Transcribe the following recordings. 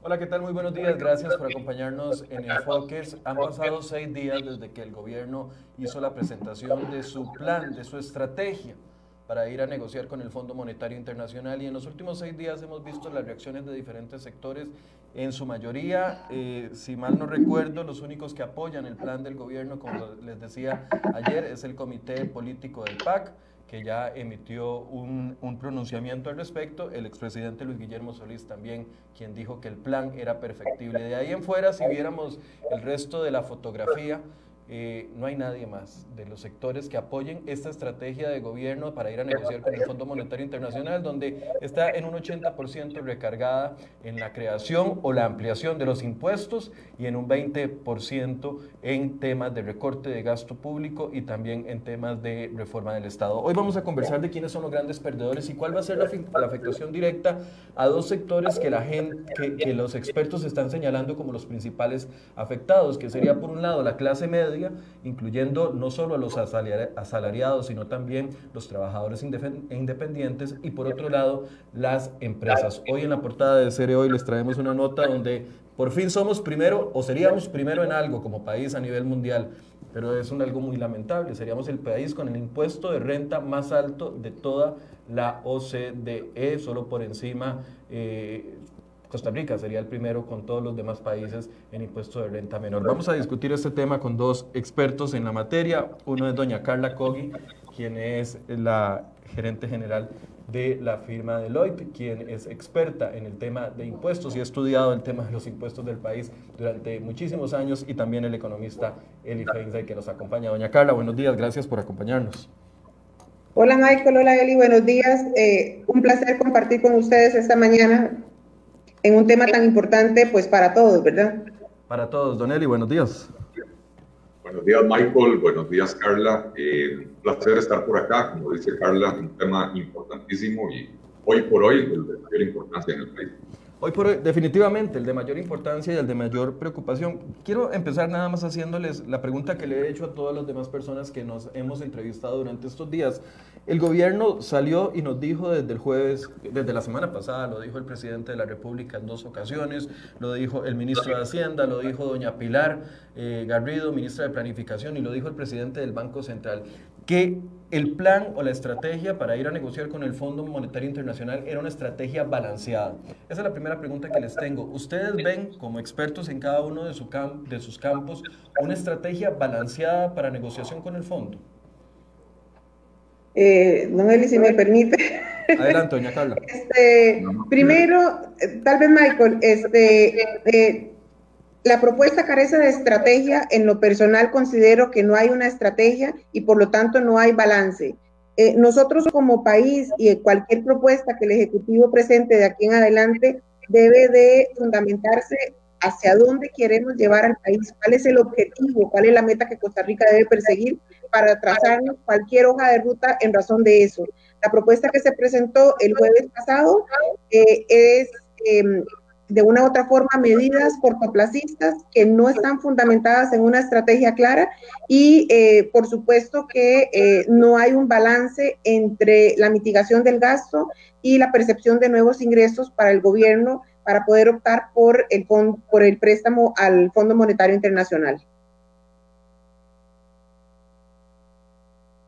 Hola, ¿qué tal? Muy buenos días. Gracias por acompañarnos en Enfoques. Han pasado seis días desde que el gobierno hizo la presentación de su plan, de su estrategia para ir a negociar con el Fondo Monetario Internacional y en los últimos seis días hemos visto las reacciones de diferentes sectores, en su mayoría, eh, si mal no recuerdo, los únicos que apoyan el plan del gobierno, como les decía ayer, es el Comité Político del PAC, que ya emitió un, un pronunciamiento al respecto, el expresidente Luis Guillermo Solís también, quien dijo que el plan era perfectible. De ahí en fuera, si viéramos el resto de la fotografía, eh, no hay nadie más de los sectores que apoyen esta estrategia de gobierno para ir a negociar con el Fondo Monetario Internacional, donde está en un 80% recargada en la creación o la ampliación de los impuestos y en un 20% en temas de recorte de gasto público y también en temas de reforma del Estado. Hoy vamos a conversar de quiénes son los grandes perdedores y cuál va a ser la, afectación directa a dos sectores que, la gente, que, que los expertos están señalando como los principales afectados, que sería por un lado la clase media, incluyendo no solo a los asalariados, sino también los trabajadores independientes y por otro lado las empresas. Hoy en la portada de Cere Hoy les traemos una nota donde por fin somos primero o seríamos primero en algo como país a nivel mundial, pero es un algo muy lamentable. Seríamos el país con el impuesto de renta más alto de toda la OCDE, solo por encima eh, Costa Rica sería el primero con todos los demás países en impuesto de renta menor. Vamos a discutir este tema con dos expertos en la materia. Uno es doña Carla Cogi, quien es la gerente general de la firma Deloitte, quien es experta en el tema de impuestos y ha estudiado el tema de los impuestos del país durante muchísimos años, y también el economista Eli Feinstein, que nos acompaña. Doña Carla, buenos días, gracias por acompañarnos. Hola Michael, hola Eli, buenos días. Eh, un placer compartir con ustedes esta mañana en un tema tan importante pues para todos, ¿verdad? Para todos. Don Eli, buenos días. Buenos días, Michael. Buenos días, Carla. Eh, un placer estar por acá. Como dice Carla, un tema importantísimo y hoy por hoy de mayor importancia en el país. Hoy por hoy, definitivamente, el de mayor importancia y el de mayor preocupación. Quiero empezar nada más haciéndoles la pregunta que le he hecho a todas las demás personas que nos hemos entrevistado durante estos días. El gobierno salió y nos dijo desde el jueves, desde la semana pasada, lo dijo el presidente de la República en dos ocasiones, lo dijo el ministro de Hacienda, lo dijo doña Pilar eh, Garrido, ministra de Planificación, y lo dijo el presidente del Banco Central, que el plan o la estrategia para ir a negociar con el Fondo Monetario Internacional era una estrategia balanceada. Esa es la primera pregunta que les tengo. ¿Ustedes ven, como expertos en cada uno de, su de sus campos, una estrategia balanceada para negociación con el fondo? Eh, don Eli, si me permite. Adelante, doña Carla. Este, primero, tal vez Michael, este, eh, la propuesta carece de estrategia. En lo personal considero que no hay una estrategia y por lo tanto no hay balance. Eh, nosotros como país y cualquier propuesta que el Ejecutivo presente de aquí en adelante debe de fundamentarse hacia dónde queremos llevar al país, cuál es el objetivo, cuál es la meta que Costa Rica debe perseguir para trazarnos cualquier hoja de ruta en razón de eso. La propuesta que se presentó el jueves pasado eh, es em, de una u otra forma medidas cortoplacistas que no están fundamentadas en una estrategia clara y eh, por supuesto que eh, no hay un balance entre la mitigación del gasto y la percepción de nuevos ingresos para el gobierno para poder optar por el, préstamo al Fondo Monetario Internacional.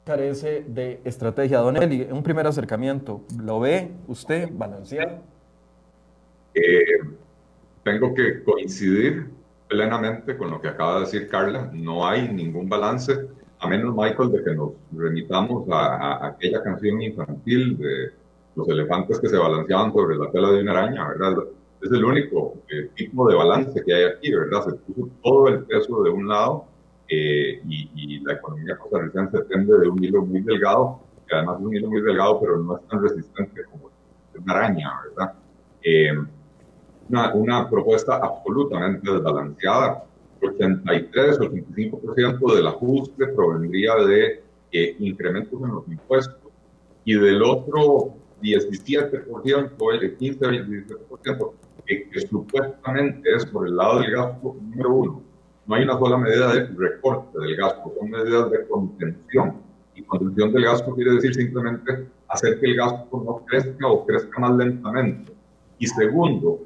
carece de estrategia. Don Eli, un primer acercamiento, ¿lo ve usted balanceado? Eh, tengo que coincidir plenamente con lo que acaba de decir Carla. No hay ningún balance, a menos, Michael, de que nos remitamos a, aquella canción infantil de los elefantes que se balanceaban sobre la tela de una araña, ¿verdad? Es el único eh, tipo de balance que hay aquí, ¿verdad? Se puso todo el peso de un lado eh, y, la economía costarricense depende de un hilo muy delgado, que además es un hilo muy delgado, pero no es tan resistente como una araña, ¿verdad? Eh, una, una, propuesta absolutamente desbalanceada. 83-85% del ajuste provendría de eh, incrementos en los impuestos y del otro 17%, el 15-17%, que, que supuestamente es por el lado del gasto número uno no hay una sola medida de recorte del gasto, son medidas de contención. Y contención del gasto quiere decir simplemente hacer que el gasto no crezca o crezca más lentamente. Y segundo,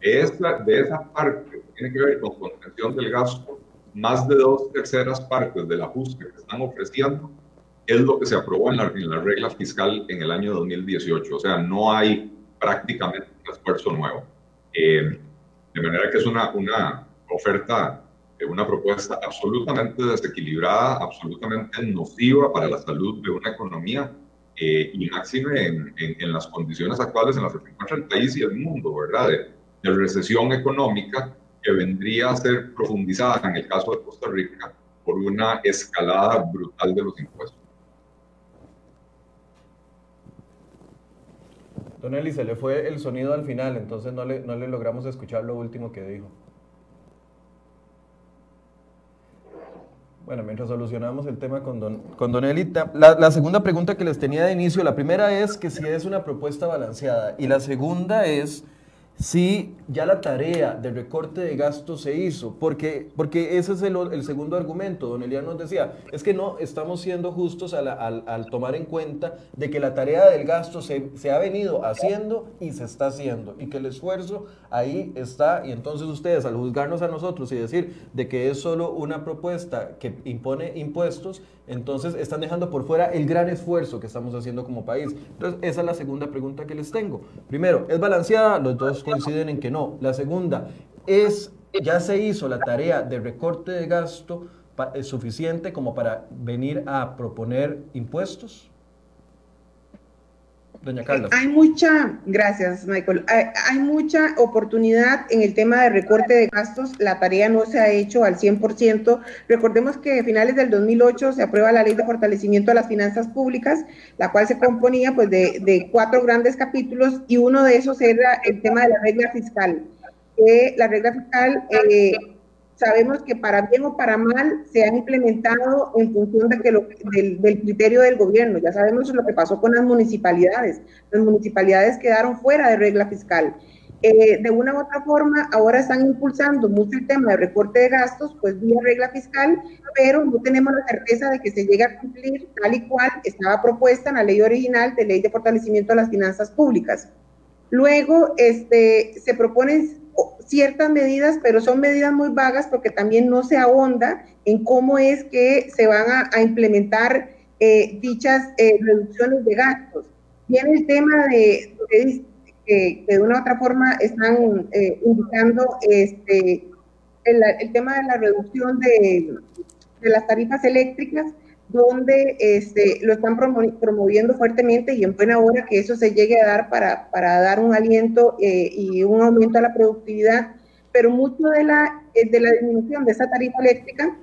esa, de esa parte que tiene que ver con contención del gasto, más de dos terceras partes del ajuste que están ofreciendo es lo que se aprobó en la, en la regla fiscal en el año 2018. O sea, no hay prácticamente un esfuerzo nuevo. Eh, de manera que es una, una oferta, eh, una propuesta absolutamente desequilibrada, absolutamente nociva para la salud de una economía eh, y máxime en, en, las condiciones actuales en las que se encuentra el país y el mundo, ¿verdad? De recesión económica que vendría a ser profundizada en el caso de Costa Rica por una escalada brutal de los impuestos. Don Eli, se le fue el sonido al final, entonces no le, no le logramos escuchar lo último que dijo. Bueno, mientras solucionamos el tema con Don, con don Eli, la, la, segunda pregunta que les tenía de inicio, la primera es que si es una propuesta balanceada y la segunda es si ya la tarea de recorte de gastos se hizo, porque, porque ese es el, el segundo argumento, don Elian nos decía, es que no estamos siendo justos al, al, al tomar en cuenta de que la tarea del gasto se, se, ha venido haciendo y se está haciendo, y que el esfuerzo ahí está, y entonces ustedes al juzgarnos a nosotros y decir de que es solo una propuesta que impone impuestos, entonces están dejando por fuera el gran esfuerzo que estamos haciendo como país. Entonces esa es la segunda pregunta que les tengo. Primero, ¿es balanceada? Los dos coinciden en que no. La segunda es, ya se hizo la tarea de recorte de gasto suficiente como para venir a proponer impuestos? Doña Carla. Hay mucha, gracias Michael, hay, hay, mucha oportunidad en el tema de recorte de gastos, la tarea no se ha hecho al 100%. Recordemos que a finales del 2008 se aprueba la ley de fortalecimiento de las finanzas públicas, la cual se componía pues de, de cuatro grandes capítulos y uno de esos era el tema de la regla fiscal. Que la regla fiscal eh, sabemos que para bien o para mal se han implementado en función de que lo, del, del, criterio del gobierno. Ya sabemos lo que pasó con las municipalidades. Las municipalidades quedaron fuera de regla fiscal. Eh, de una u otra forma, ahora están impulsando mucho el tema de recorte de gastos, pues vía regla fiscal, pero no tenemos la certeza de que se llegue a cumplir tal y cual estaba propuesta en la ley original de ley de fortalecimiento de las finanzas públicas. Luego, este, se proponen ciertas medidas, pero son medidas muy vagas porque también no se ahonda en cómo es que se van a, implementar eh, dichas eh, reducciones de gastos. Viene el tema de, que, de una u otra forma están eh, indicando este, el, tema de la reducción de las tarifas eléctricas, donde este, lo están promoviendo fuertemente y en buena hora que eso se llegue a dar para, para dar un aliento eh, y un aumento a la productividad, pero mucho de la, eh, de la disminución de esa tarifa eléctrica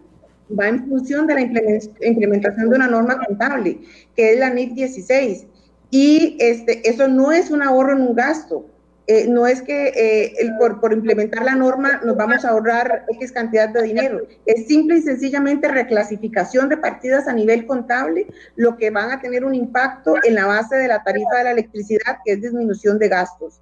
va en función de la implementación de una norma contable, que es la NIF 16. Y este, eso no es un ahorro en un gasto, eh, no es que eh, por, implementar la norma nos vamos a ahorrar X cantidad de dinero, es simple y sencillamente reclasificación de partidas a nivel contable, lo que van a tener un impacto en la base de la tarifa de la electricidad, que es disminución de gastos.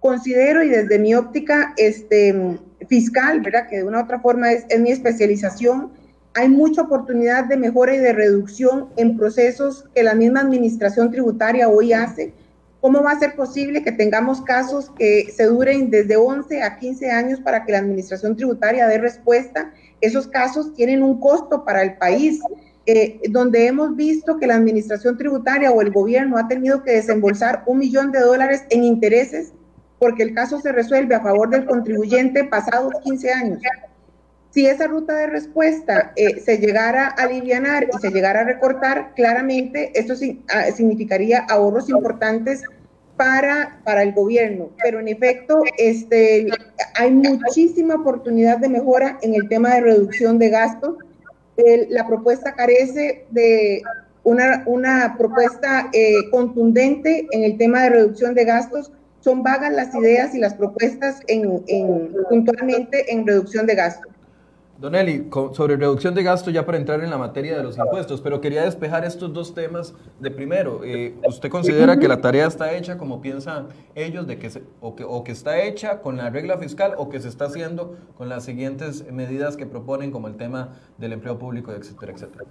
Considero y desde mi óptica este, fiscal, ¿verdad? que de una u otra forma es mi especialización, hay mucha oportunidad de mejora y de reducción en procesos que la misma administración tributaria hoy hace ¿Cómo va a ser posible que tengamos casos que se duren desde 11 a 15 años para que la administración tributaria dé respuesta? Esos casos tienen un costo para el país, eh, donde hemos visto que la administración tributaria o el gobierno ha tenido que desembolsar un millón de dólares en intereses porque el caso se resuelve a favor del contribuyente pasados 15 años. Si esa ruta de respuesta eh, se llegara a aliviar y se llegara a recortar, claramente esto ah, significaría ahorros importantes para, para el gobierno. Pero en efecto, este, hay muchísima oportunidad de mejora en el tema de reducción de gastos. El, la propuesta carece de una, una propuesta eh, contundente en el tema de reducción de gastos. Son vagas las ideas y las propuestas en, en puntualmente en reducción de gastos. Don Eli, sobre reducción de gasto ya para entrar en la materia de los impuestos, pero quería despejar estos dos temas de primero. Eh, ¿Usted considera que la tarea está hecha como piensan ellos, de que, se, o, que o que está hecha con la regla fiscal o que se está haciendo con las siguientes medidas que proponen como el tema del empleo público, etcétera, etcétera?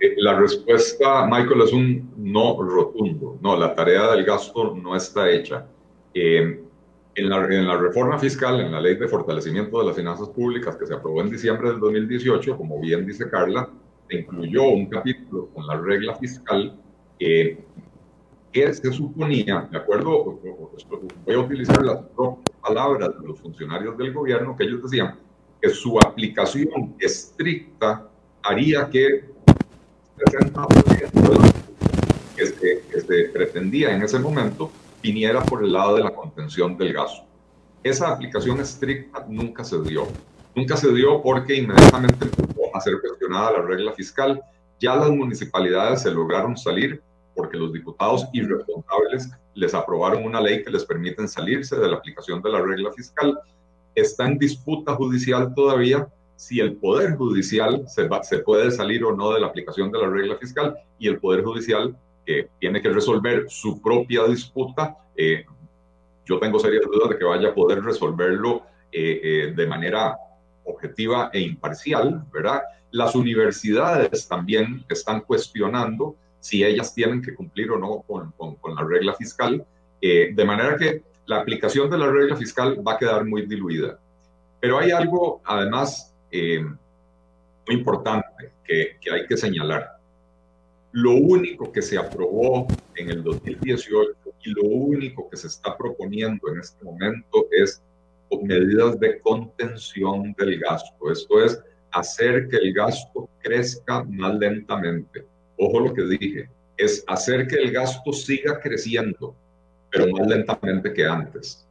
Eh, la respuesta, Michael, es un no rotundo. No, la tarea del gasto no está hecha. Eh, En la, en la, reforma fiscal, en la ley de fortalecimiento de las finanzas públicas que se aprobó en diciembre del 2018, como bien dice Carla, incluyó un capítulo con la regla fiscal que se suponía, de acuerdo, voy a utilizar las palabras de los funcionarios del gobierno, que ellos decían que su aplicación estricta haría que 60% que se, que se pretendía en ese momento viniera por el lado de la contención del gasto. Esa aplicación estricta nunca se dio. Nunca se dio porque inmediatamente empezó a ser cuestionada la regla fiscal. Ya las municipalidades se lograron salir porque los diputados irresponsables les aprobaron una ley que les permite salirse de la aplicación de la regla fiscal. Está en disputa judicial todavía si el Poder Judicial se, se puede salir o no de la aplicación de la regla fiscal y el Poder Judicial que tiene que resolver su propia disputa, eh, yo tengo serias dudas de que vaya a poder resolverlo eh, eh, de manera objetiva e imparcial, ¿verdad? Las universidades también están cuestionando si ellas tienen que cumplir o no con, con, la regla fiscal, de manera que la aplicación de la regla fiscal va a quedar muy diluida. Pero hay algo, además, muy importante que, que hay que señalar. Lo único que se aprobó en el 2018 y lo único que se está proponiendo en este momento es medidas de contención del gasto. Esto es hacer que el gasto crezca más lentamente. Ojo lo que dije, es hacer que el gasto siga creciendo, pero más lentamente que antes.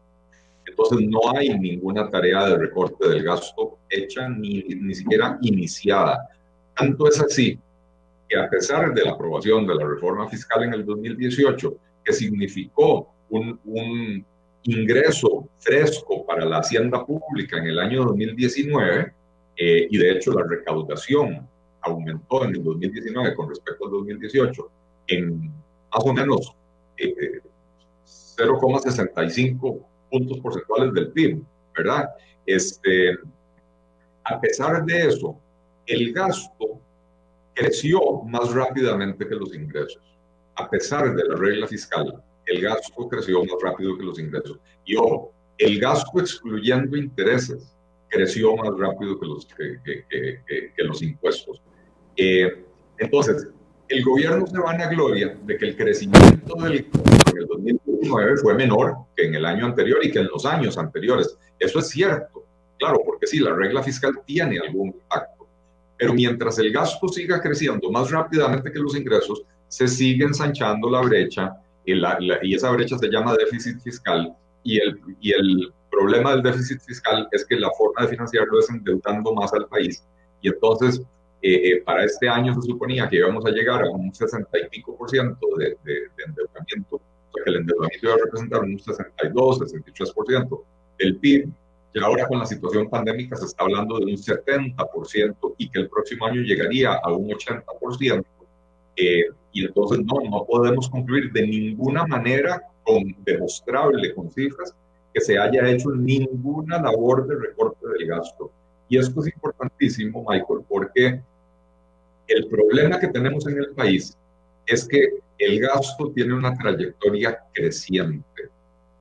Entonces no hay ninguna tarea de recorte del gasto hecha ni, ni siquiera iniciada. Tanto es así a pesar de la aprobación de la reforma fiscal en el 2018, que significó un, un ingreso fresco para la hacienda pública en el año 2019, eh, y de hecho la recaudación aumentó en el 2019 con respecto al 2018 en más o menos 0,65 eh, puntos porcentuales del PIB, ¿verdad? Este, a pesar de eso, el gasto creció más rápidamente que los ingresos. A pesar de la regla fiscal, el gasto creció más rápido que los ingresos. Y ojo, el gasto excluyendo intereses creció más rápido que los, que, que, los impuestos. Eh, entonces, el gobierno se van a gloria de que el crecimiento del en el 2019 fue menor que en el año anterior y que en los años anteriores. Eso es cierto, claro, porque sí, la regla fiscal tiene algún impacto pero mientras el gasto siga creciendo más rápidamente que los ingresos, se sigue ensanchando la brecha y, y esa brecha se llama déficit fiscal. Y el, y el problema del déficit fiscal es que la forma de financiarlo es endeudando más al país. Y entonces, eh, eh, para este año se suponía que íbamos a llegar a un 60 y pico por ciento de, de, de endeudamiento, o sea que el endeudamiento iba a representar un 62, 63% del PIB y ahora con la situación pandémica se está hablando de un 70% y que el próximo año llegaría a un 80%. Eh, y entonces no, no podemos concluir de ninguna manera con demostrable con cifras que se haya hecho ninguna labor de recorte del gasto. Y esto es importantísimo, Michael, porque el problema que tenemos en el país es que el gasto tiene una trayectoria creciente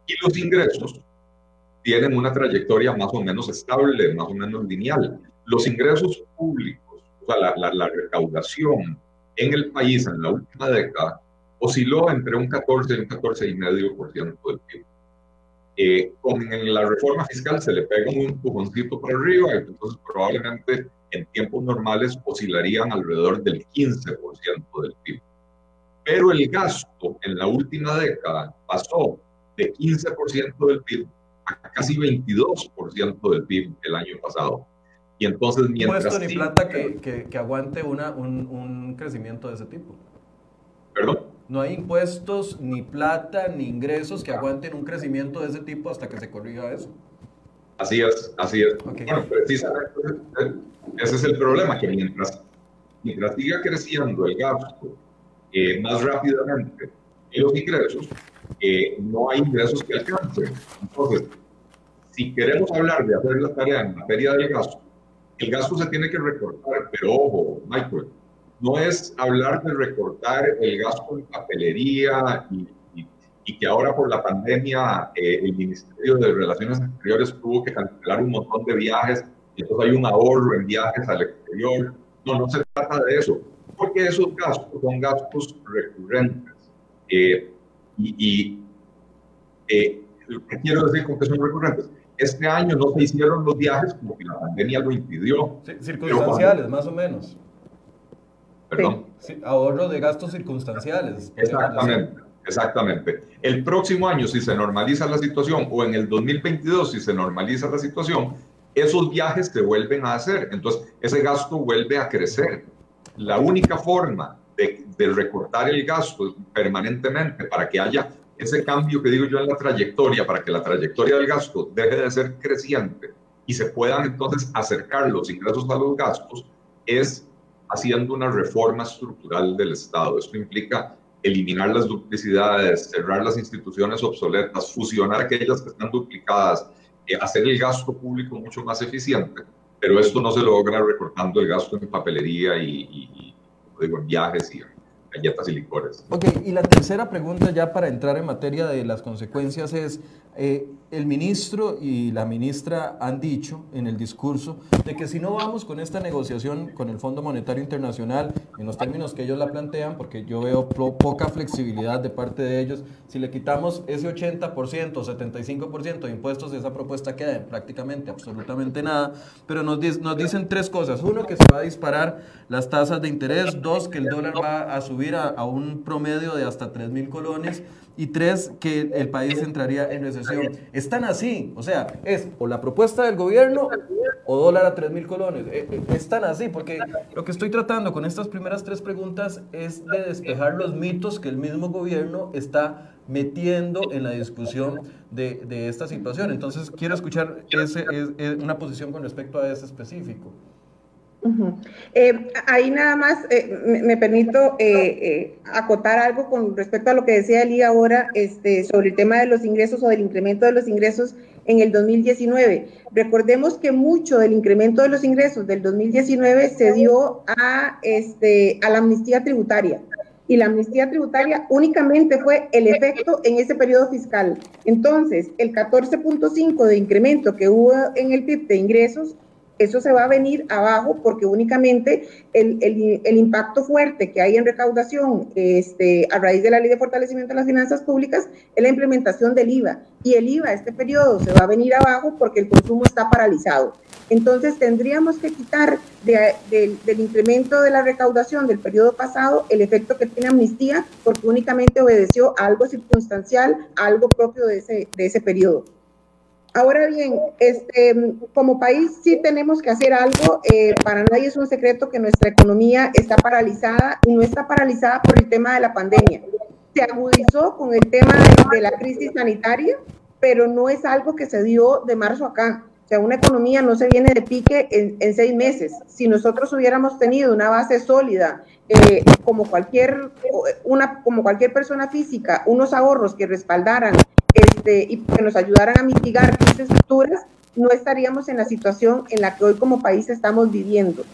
y los ingresos tienen una trayectoria más o menos estable, más o menos lineal. Los ingresos públicos, o sea, la, la, recaudación en el país en la última década osciló entre un 14 y un 14,5% del PIB. Eh, con la reforma fiscal se le pega un empujoncito para arriba, entonces probablemente en tiempos normales oscilarían alrededor del 15% del PIB. Pero el gasto en la última década pasó de 15% del PIB a casi 22% del PIB el año pasado. Y entonces, mientras... Puesto ni plata que, que, aguante una, un, un, crecimiento de ese tipo. ¿Perdón? No hay impuestos, ni plata, ni ingresos que aguanten un crecimiento de ese tipo hasta que se corrija eso. Así es, así es. Bueno, precisamente ese es el problema, que mientras, mientras siga creciendo el gasto eh, más rápidamente que los ingresos, eh, no hay ingresos que alcancen. Entonces, si queremos hablar de hacer la tarea en materia del gasto, el gasto se tiene que recortar, pero ojo, Michael, no es hablar de recortar el gasto en papelería y, que ahora por la pandemia eh, el Ministerio de Relaciones Exteriores tuvo que cancelar un montón de viajes y entonces hay un ahorro en viajes al exterior. No, no se trata de eso, porque esos gastos son gastos recurrentes. Eh, y, eh, ¿qué quiero decir con que son recurrentes? Este año no se hicieron los viajes como que la pandemia lo impidió. circunstanciales, más o menos. Perdón. ahorro de gastos circunstanciales. Exactamente. Exactamente. El próximo año, si se normaliza la situación, o en el 2022, si se normaliza la situación, esos viajes se vuelven a hacer. Entonces, ese gasto vuelve a crecer. La única forma de, recortar el gasto permanentemente para que haya ese cambio que digo yo en la trayectoria, para que la trayectoria del gasto deje de ser creciente y se puedan entonces acercar los ingresos a los gastos, es haciendo una reforma estructural del Estado. Esto implica eliminar las duplicidades, cerrar las instituciones obsoletas, fusionar aquellas que están duplicadas, eh, hacer el gasto público mucho más eficiente, pero esto no se logra recortando el gasto en papelería y, digo, en viajes y galletas y licores. Ok, y la tercera pregunta ya para entrar en materia de las consecuencias es, eh, el ministro y la ministra han dicho en el discurso de que si no vamos con esta negociación con el Fondo Monetario Internacional en los términos que ellos la plantean, porque yo veo poca flexibilidad de parte de ellos, si le quitamos ese 80%, 75% de impuestos, esa propuesta queda en prácticamente absolutamente nada, pero nos, nos dicen tres cosas. Uno, que se va a disparar las tasas de interés. Dos, que el dólar va a subir a, a un promedio de hasta 3 mil colones y tres, que el país entraría en recesión. Están así, o sea, es o la propuesta del gobierno o dólar a 3 mil colones. Eh, eh, están así, porque lo que estoy tratando con estas primeras tres preguntas es de despejar los mitos que el mismo gobierno está metiendo en la discusión de, esta situación. Entonces, quiero escuchar ese, una posición con respecto a ese específico. Eh, ahí nada más eh, me, permito eh, acotar algo con respecto a lo que decía Eli ahora este, sobre el tema de los ingresos o del incremento de los ingresos en el 2019. Recordemos que mucho del incremento de los ingresos del 2019 se dio a, este, a la amnistía tributaria. Y la amnistía tributaria únicamente fue el efecto en ese periodo fiscal. Entonces, el 14.5 de incremento que hubo en el PIB de ingresos eso se va a venir abajo porque únicamente el, el, impacto fuerte que hay en recaudación este, a raíz de la ley de fortalecimiento de las finanzas públicas es la implementación del IVA. Y el IVA este periodo se va a venir abajo porque el consumo está paralizado. Entonces tendríamos que quitar del incremento de la recaudación del periodo pasado el efecto que tiene amnistía porque únicamente obedeció a algo circunstancial, a algo propio de ese, de ese periodo. Ahora bien, este, como país sí tenemos que hacer algo. Eh, para nadie es un secreto que nuestra economía está paralizada y no está paralizada por el tema de la pandemia. Se agudizó con el tema de, la crisis sanitaria, pero no es algo que se dio de marzo acá. O sea, una economía no se viene de pique en, seis meses. Si nosotros hubiéramos tenido una base sólida, eh, como, cualquier, una, como cualquier persona física, unos ahorros que respaldaran este, y que nos ayudaran a mitigar crisis futuras, no estaríamos en la situación en la que hoy como país estamos viviendo.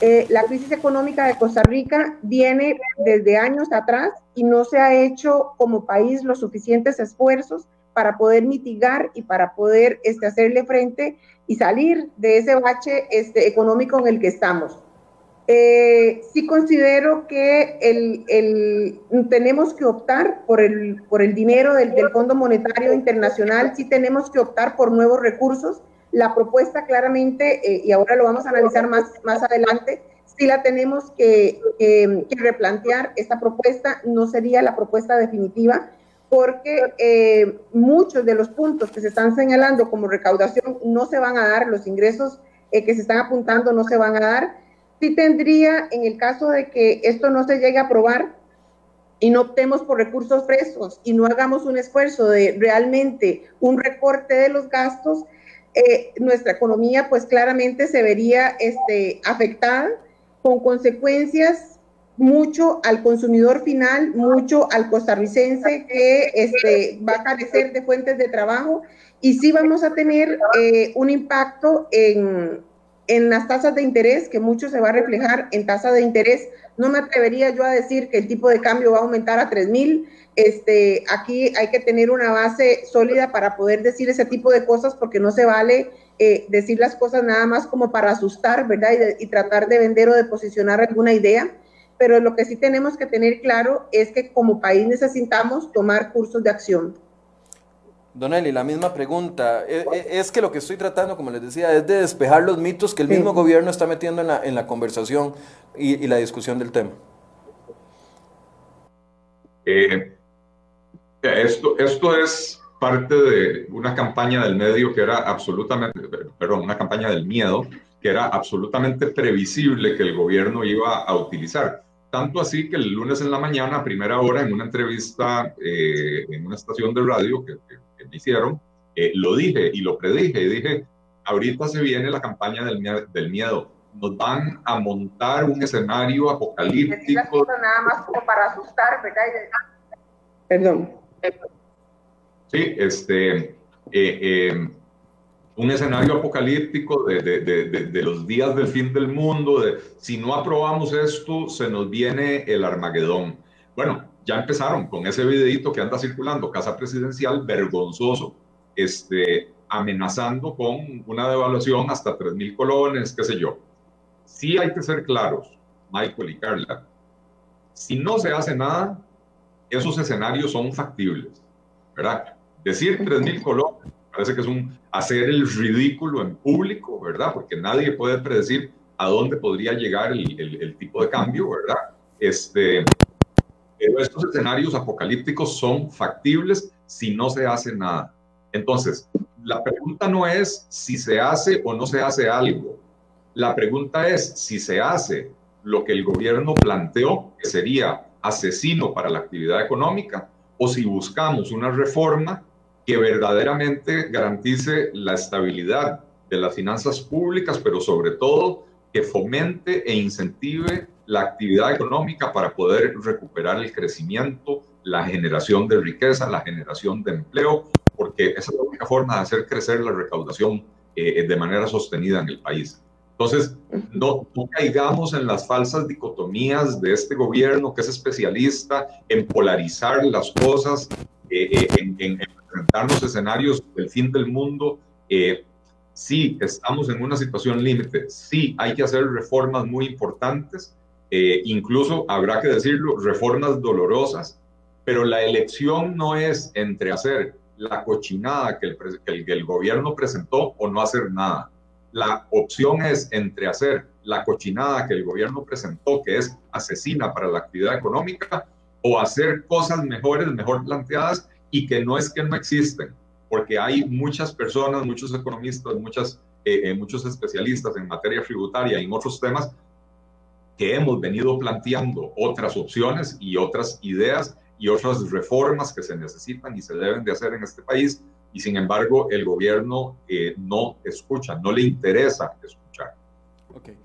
Eh, la crisis económica de Costa Rica viene desde años atrás y no se ha hecho como país los suficientes esfuerzos para poder mitigar y para poder este, hacerle frente y salir de ese bache este, económico en el que estamos. Eh, sí considero que el, tenemos que optar por el, por el dinero del, Fondo Monetario Internacional, sí tenemos que optar por nuevos recursos. La propuesta claramente, eh, y ahora lo vamos a analizar más, más adelante, sí la tenemos que, replantear. Esta propuesta no sería la propuesta definitiva porque eh, muchos de los puntos que se están señalando como recaudación no se van a dar, los ingresos que se están apuntando no se van a dar sí tendría, en el caso de que esto no se llegue a aprobar y no optemos por recursos frescos y no hagamos un esfuerzo de realmente un recorte de los gastos, eh, nuestra economía pues claramente se vería este, afectada con consecuencias mucho al consumidor final, mucho al costarricense que este, va a carecer de fuentes de trabajo. Y sí vamos a tener eh, un impacto en, en las tasas de interés, que mucho se va a reflejar en tasa de interés. No me atrevería yo a decir que el tipo de cambio va a aumentar a 3.000. Este, aquí hay que tener una base sólida para poder decir ese tipo de cosas porque no se vale eh, decir las cosas nada más como para asustar, ¿verdad? Y, y tratar de vender o de posicionar alguna idea. Pero lo que sí tenemos que tener claro es que como país necesitamos tomar cursos de acción. Don Eli, la misma pregunta. E, e, es, que lo que estoy tratando, como les decía, es de despejar los mitos que el mismo gobierno está metiendo en la, en la conversación y, la discusión del tema. Eh, esto, esto es parte de una campaña del medio que era absolutamente, perdón, una campaña del miedo que era absolutamente previsible que el gobierno iba a utilizar. Tanto así que el lunes en la mañana, a primera hora, en una entrevista eh, en una estación de radio que me hicieron, eh, lo dije y lo predije. Y dije, ahorita se viene la campaña del, del miedo. Nos van a montar un escenario apocalíptico. Nada más como para asustar, ¿verdad? Perdón. Sí, este, eh, eh, un escenario apocalíptico de, de, de, de, los días del fin del mundo, de si no aprobamos esto, se nos viene el Armagedón. Bueno, ya empezaron con ese videito que anda circulando, Casa Presidencial, vergonzoso, este, amenazando con una devaluación hasta 3 mil colones, qué sé yo. Sí hay que ser claros, Michael y Carla. Si no se hace nada, esos escenarios son factibles, ¿verdad? Decir 3 mil colones parece que es un hacer el ridículo en público, ¿verdad? Porque nadie puede predecir a dónde podría llegar el, el, el tipo de cambio, ¿verdad? Este, pero estos escenarios apocalípticos son factibles si no se hace nada. Entonces, la pregunta no es si se hace o no se hace algo. La pregunta es si se hace lo que el gobierno planteó, que sería asesino para la actividad económica, o si buscamos una reforma que verdaderamente garantice la estabilidad de las finanzas públicas, pero sobre todo que fomente e incentive la actividad económica para poder recuperar el crecimiento, la generación de riqueza, la generación de empleo, porque esa es la única forma de hacer crecer la recaudación eh, de manera sostenida en el país. Entonces, no, caigamos en las falsas dicotomías de este gobierno que es especialista en polarizar las cosas, eh, eh, en, en, presentarnos escenarios del fin del mundo. sí, estamos en una situación límite, sí, hay que hacer reformas muy importantes, eh, incluso habrá que decirlo, reformas dolorosas, pero la elección no es entre hacer la cochinada que el, gobierno presentó o no hacer nada. La opción es entre hacer la cochinada que el gobierno presentó, que es asesina para la actividad económica, o hacer cosas mejores, mejor planteadas y que no es que no existen, porque hay muchas personas, muchos economistas, eh, eh, muchos especialistas en materia tributaria y en otros temas que hemos venido planteando otras opciones y otras ideas y otras reformas que se necesitan y se deben de hacer en este país y sin embargo el gobierno eh, no escucha, no le interesa escuchar. Okay.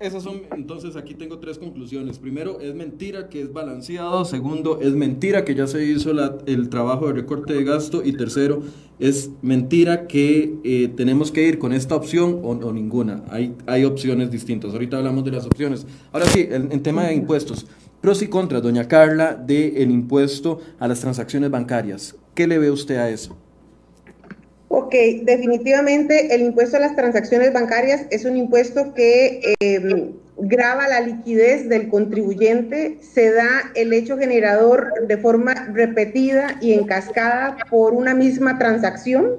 Esas son, entonces aquí tengo tres conclusiones. Primero, es mentira que es balanceado. Segundo, es mentira que ya se hizo el trabajo de recorte de gasto. Y tercero, es mentira que eh, tenemos que ir con esta opción o, ninguna. Hay, hay opciones distintas. Ahorita hablamos de las opciones. Ahora sí, en, tema de impuestos. Pros y contras, doña Carla, del impuesto a las transacciones bancarias. ¿Qué le ve usted a eso? Ok, definitivamente el impuesto a las transacciones bancarias es un impuesto que eh, grava la liquidez del contribuyente, se da el hecho generador de forma repetida y en cascada por una misma transacción.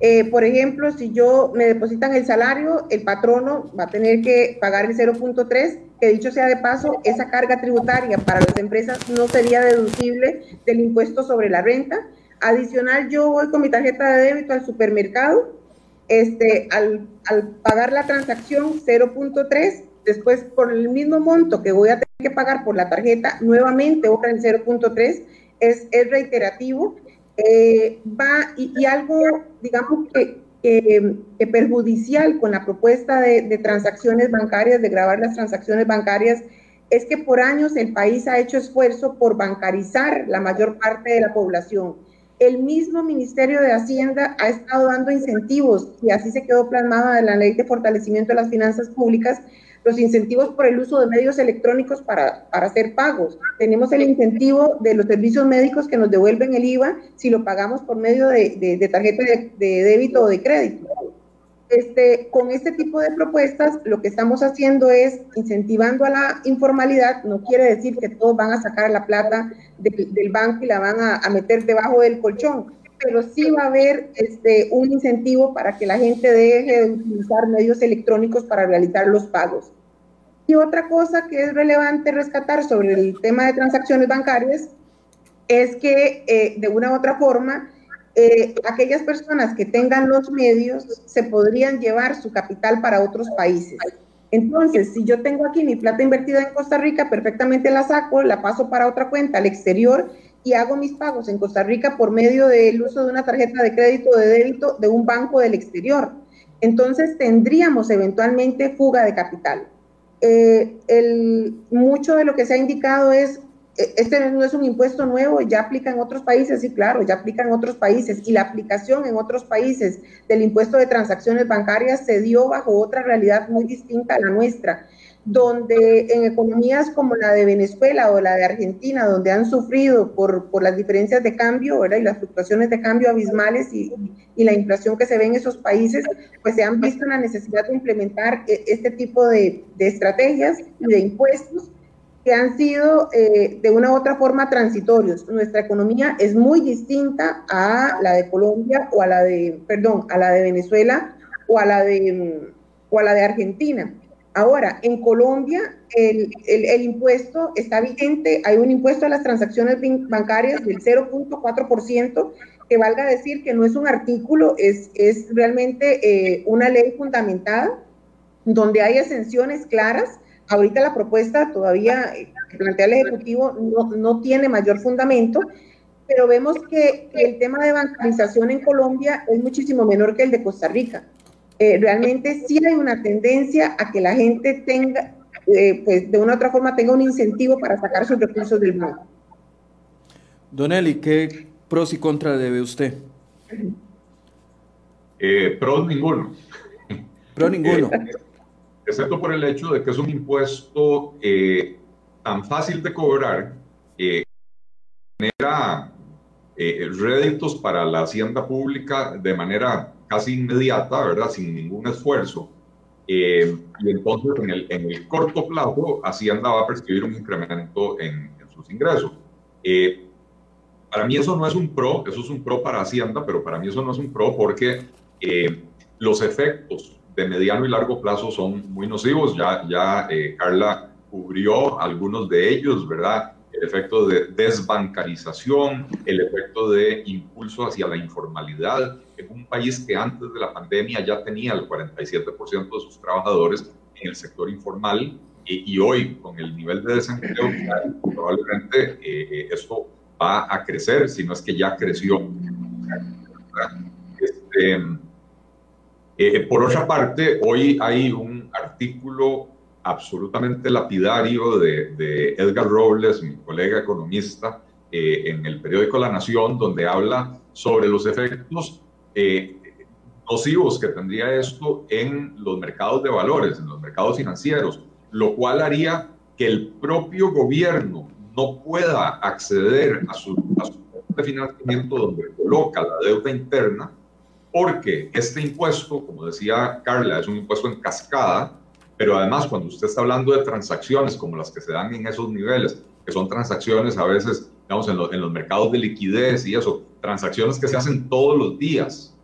Eh, por ejemplo, si yo me depositan el salario, el patrono va a tener que pagar el 0.3, que dicho sea de paso, esa carga tributaria para las empresas no sería deducible del impuesto sobre la renta Adicional, yo voy con mi tarjeta de débito al supermercado, este, al, pagar la transacción 0.3, después por el mismo monto que voy a tener que pagar por la tarjeta, nuevamente otra en 0.3, es, es reiterativo. Eh, va y, algo, digamos que, perjudicial con la propuesta de, de, transacciones bancarias, de grabar las transacciones bancarias, es que por años el país ha hecho esfuerzo por bancarizar la mayor parte de la población el mismo Ministerio de Hacienda ha estado dando incentivos, y así se quedó plasmada en la Ley de Fortalecimiento de las Finanzas Públicas, los incentivos por el uso de medios electrónicos para, para hacer pagos. Tenemos el incentivo de los servicios médicos que nos devuelven el IVA si lo pagamos por medio de, de, tarjeta de, de, débito o de crédito. Este, con este tipo de propuestas, lo que estamos haciendo es incentivando a la informalidad. No quiere decir que todos van a sacar la plata del banco y la van a, a meter debajo del colchón pero sí va a haber este, un incentivo para que la gente deje de utilizar medios electrónicos para realizar los pagos. Y otra cosa que es relevante rescatar sobre el tema de transacciones bancarias es que eh, de una u otra forma, eh, aquellas personas que tengan los medios se podrían llevar su capital para otros países. Entonces, si yo tengo aquí mi plata invertida en Costa Rica, perfectamente la saco, la paso para otra cuenta al exterior y hago mis pagos en Costa Rica por medio del uso de una tarjeta de crédito de débito de un banco del exterior. Entonces tendríamos eventualmente fuga de capital. Eh, mucho de lo que se ha indicado es, este no es un impuesto nuevo, ya aplica en otros países, sí, claro, ya aplica en otros países, y la aplicación en otros países del impuesto de transacciones bancarias se dio bajo otra realidad muy distinta a la nuestra donde en economías como la de Venezuela o la de Argentina, donde han sufrido por, por las diferencias de cambio ¿verdad? y las fluctuaciones de cambio abismales y, y, la inflación que se ve en esos países, pues se han visto la necesidad de implementar e, este tipo de, de estrategias y de impuestos que han sido eh, de una u otra forma transitorios. Nuestra economía es muy distinta a la de Colombia o a la de, perdón, a la de Venezuela o a la de, o a la de Argentina Ahora, en Colombia el, el, impuesto está vigente, hay un impuesto a las transacciones bancarias del 0.4%, que valga decir que no es un artículo, es, es realmente eh, una ley fundamentada, donde hay exenciones claras. Ahorita la propuesta todavía eh, que plantea el Ejecutivo no, no tiene mayor fundamento, pero vemos que el tema de bancarización en Colombia es muchísimo menor que el de Costa Rica. Eh, realmente sí hay una tendencia a que la gente tenga, eh, pues de una u otra forma, tenga un incentivo para sacar sus recursos del banco. Don Eli, ¿qué pros y contras debe usted? Eh, pros ninguno. Pro ninguno. Excepto por el hecho de que es un impuesto tan fácil de cobrar, genera réditos para la hacienda pública de manera casi inmediata, ¿verdad? Sin ningún esfuerzo. Eh, y entonces en el, en el, corto plazo Hacienda va a percibir un incremento en, sus ingresos. Eh, para mí eso no es un pro, eso es un pro para Hacienda, pero para mí eso no es un pro porque eh, los efectos de mediano y largo plazo son muy nocivos. Ya, ya Carla cubrió algunos de ellos, ¿verdad? El efecto de desbancarización, el efecto de impulso hacia la informalidad, un país que antes de la pandemia ya tenía el 47% de sus trabajadores en el sector informal y, hoy con el nivel de desempleo probablemente eh, eh, esto va a crecer, si no es que ya creció. Este, eh, por otra parte, hoy hay un artículo absolutamente lapidario de, de Edgar Robles, mi colega economista, en el periódico La Nación, donde habla sobre los efectos eh, nocivos que tendría esto en los mercados de valores, en los mercados financieros, lo cual haría que el propio gobierno no pueda acceder a su, a de financiamiento donde coloca la deuda interna, porque este impuesto, como decía Carla, es un impuesto en cascada, pero además cuando usted está hablando de transacciones como las que se dan en esos niveles, que son transacciones a veces, digamos, en, en los mercados de liquidez y eso, transacciones que se hacen todos los días.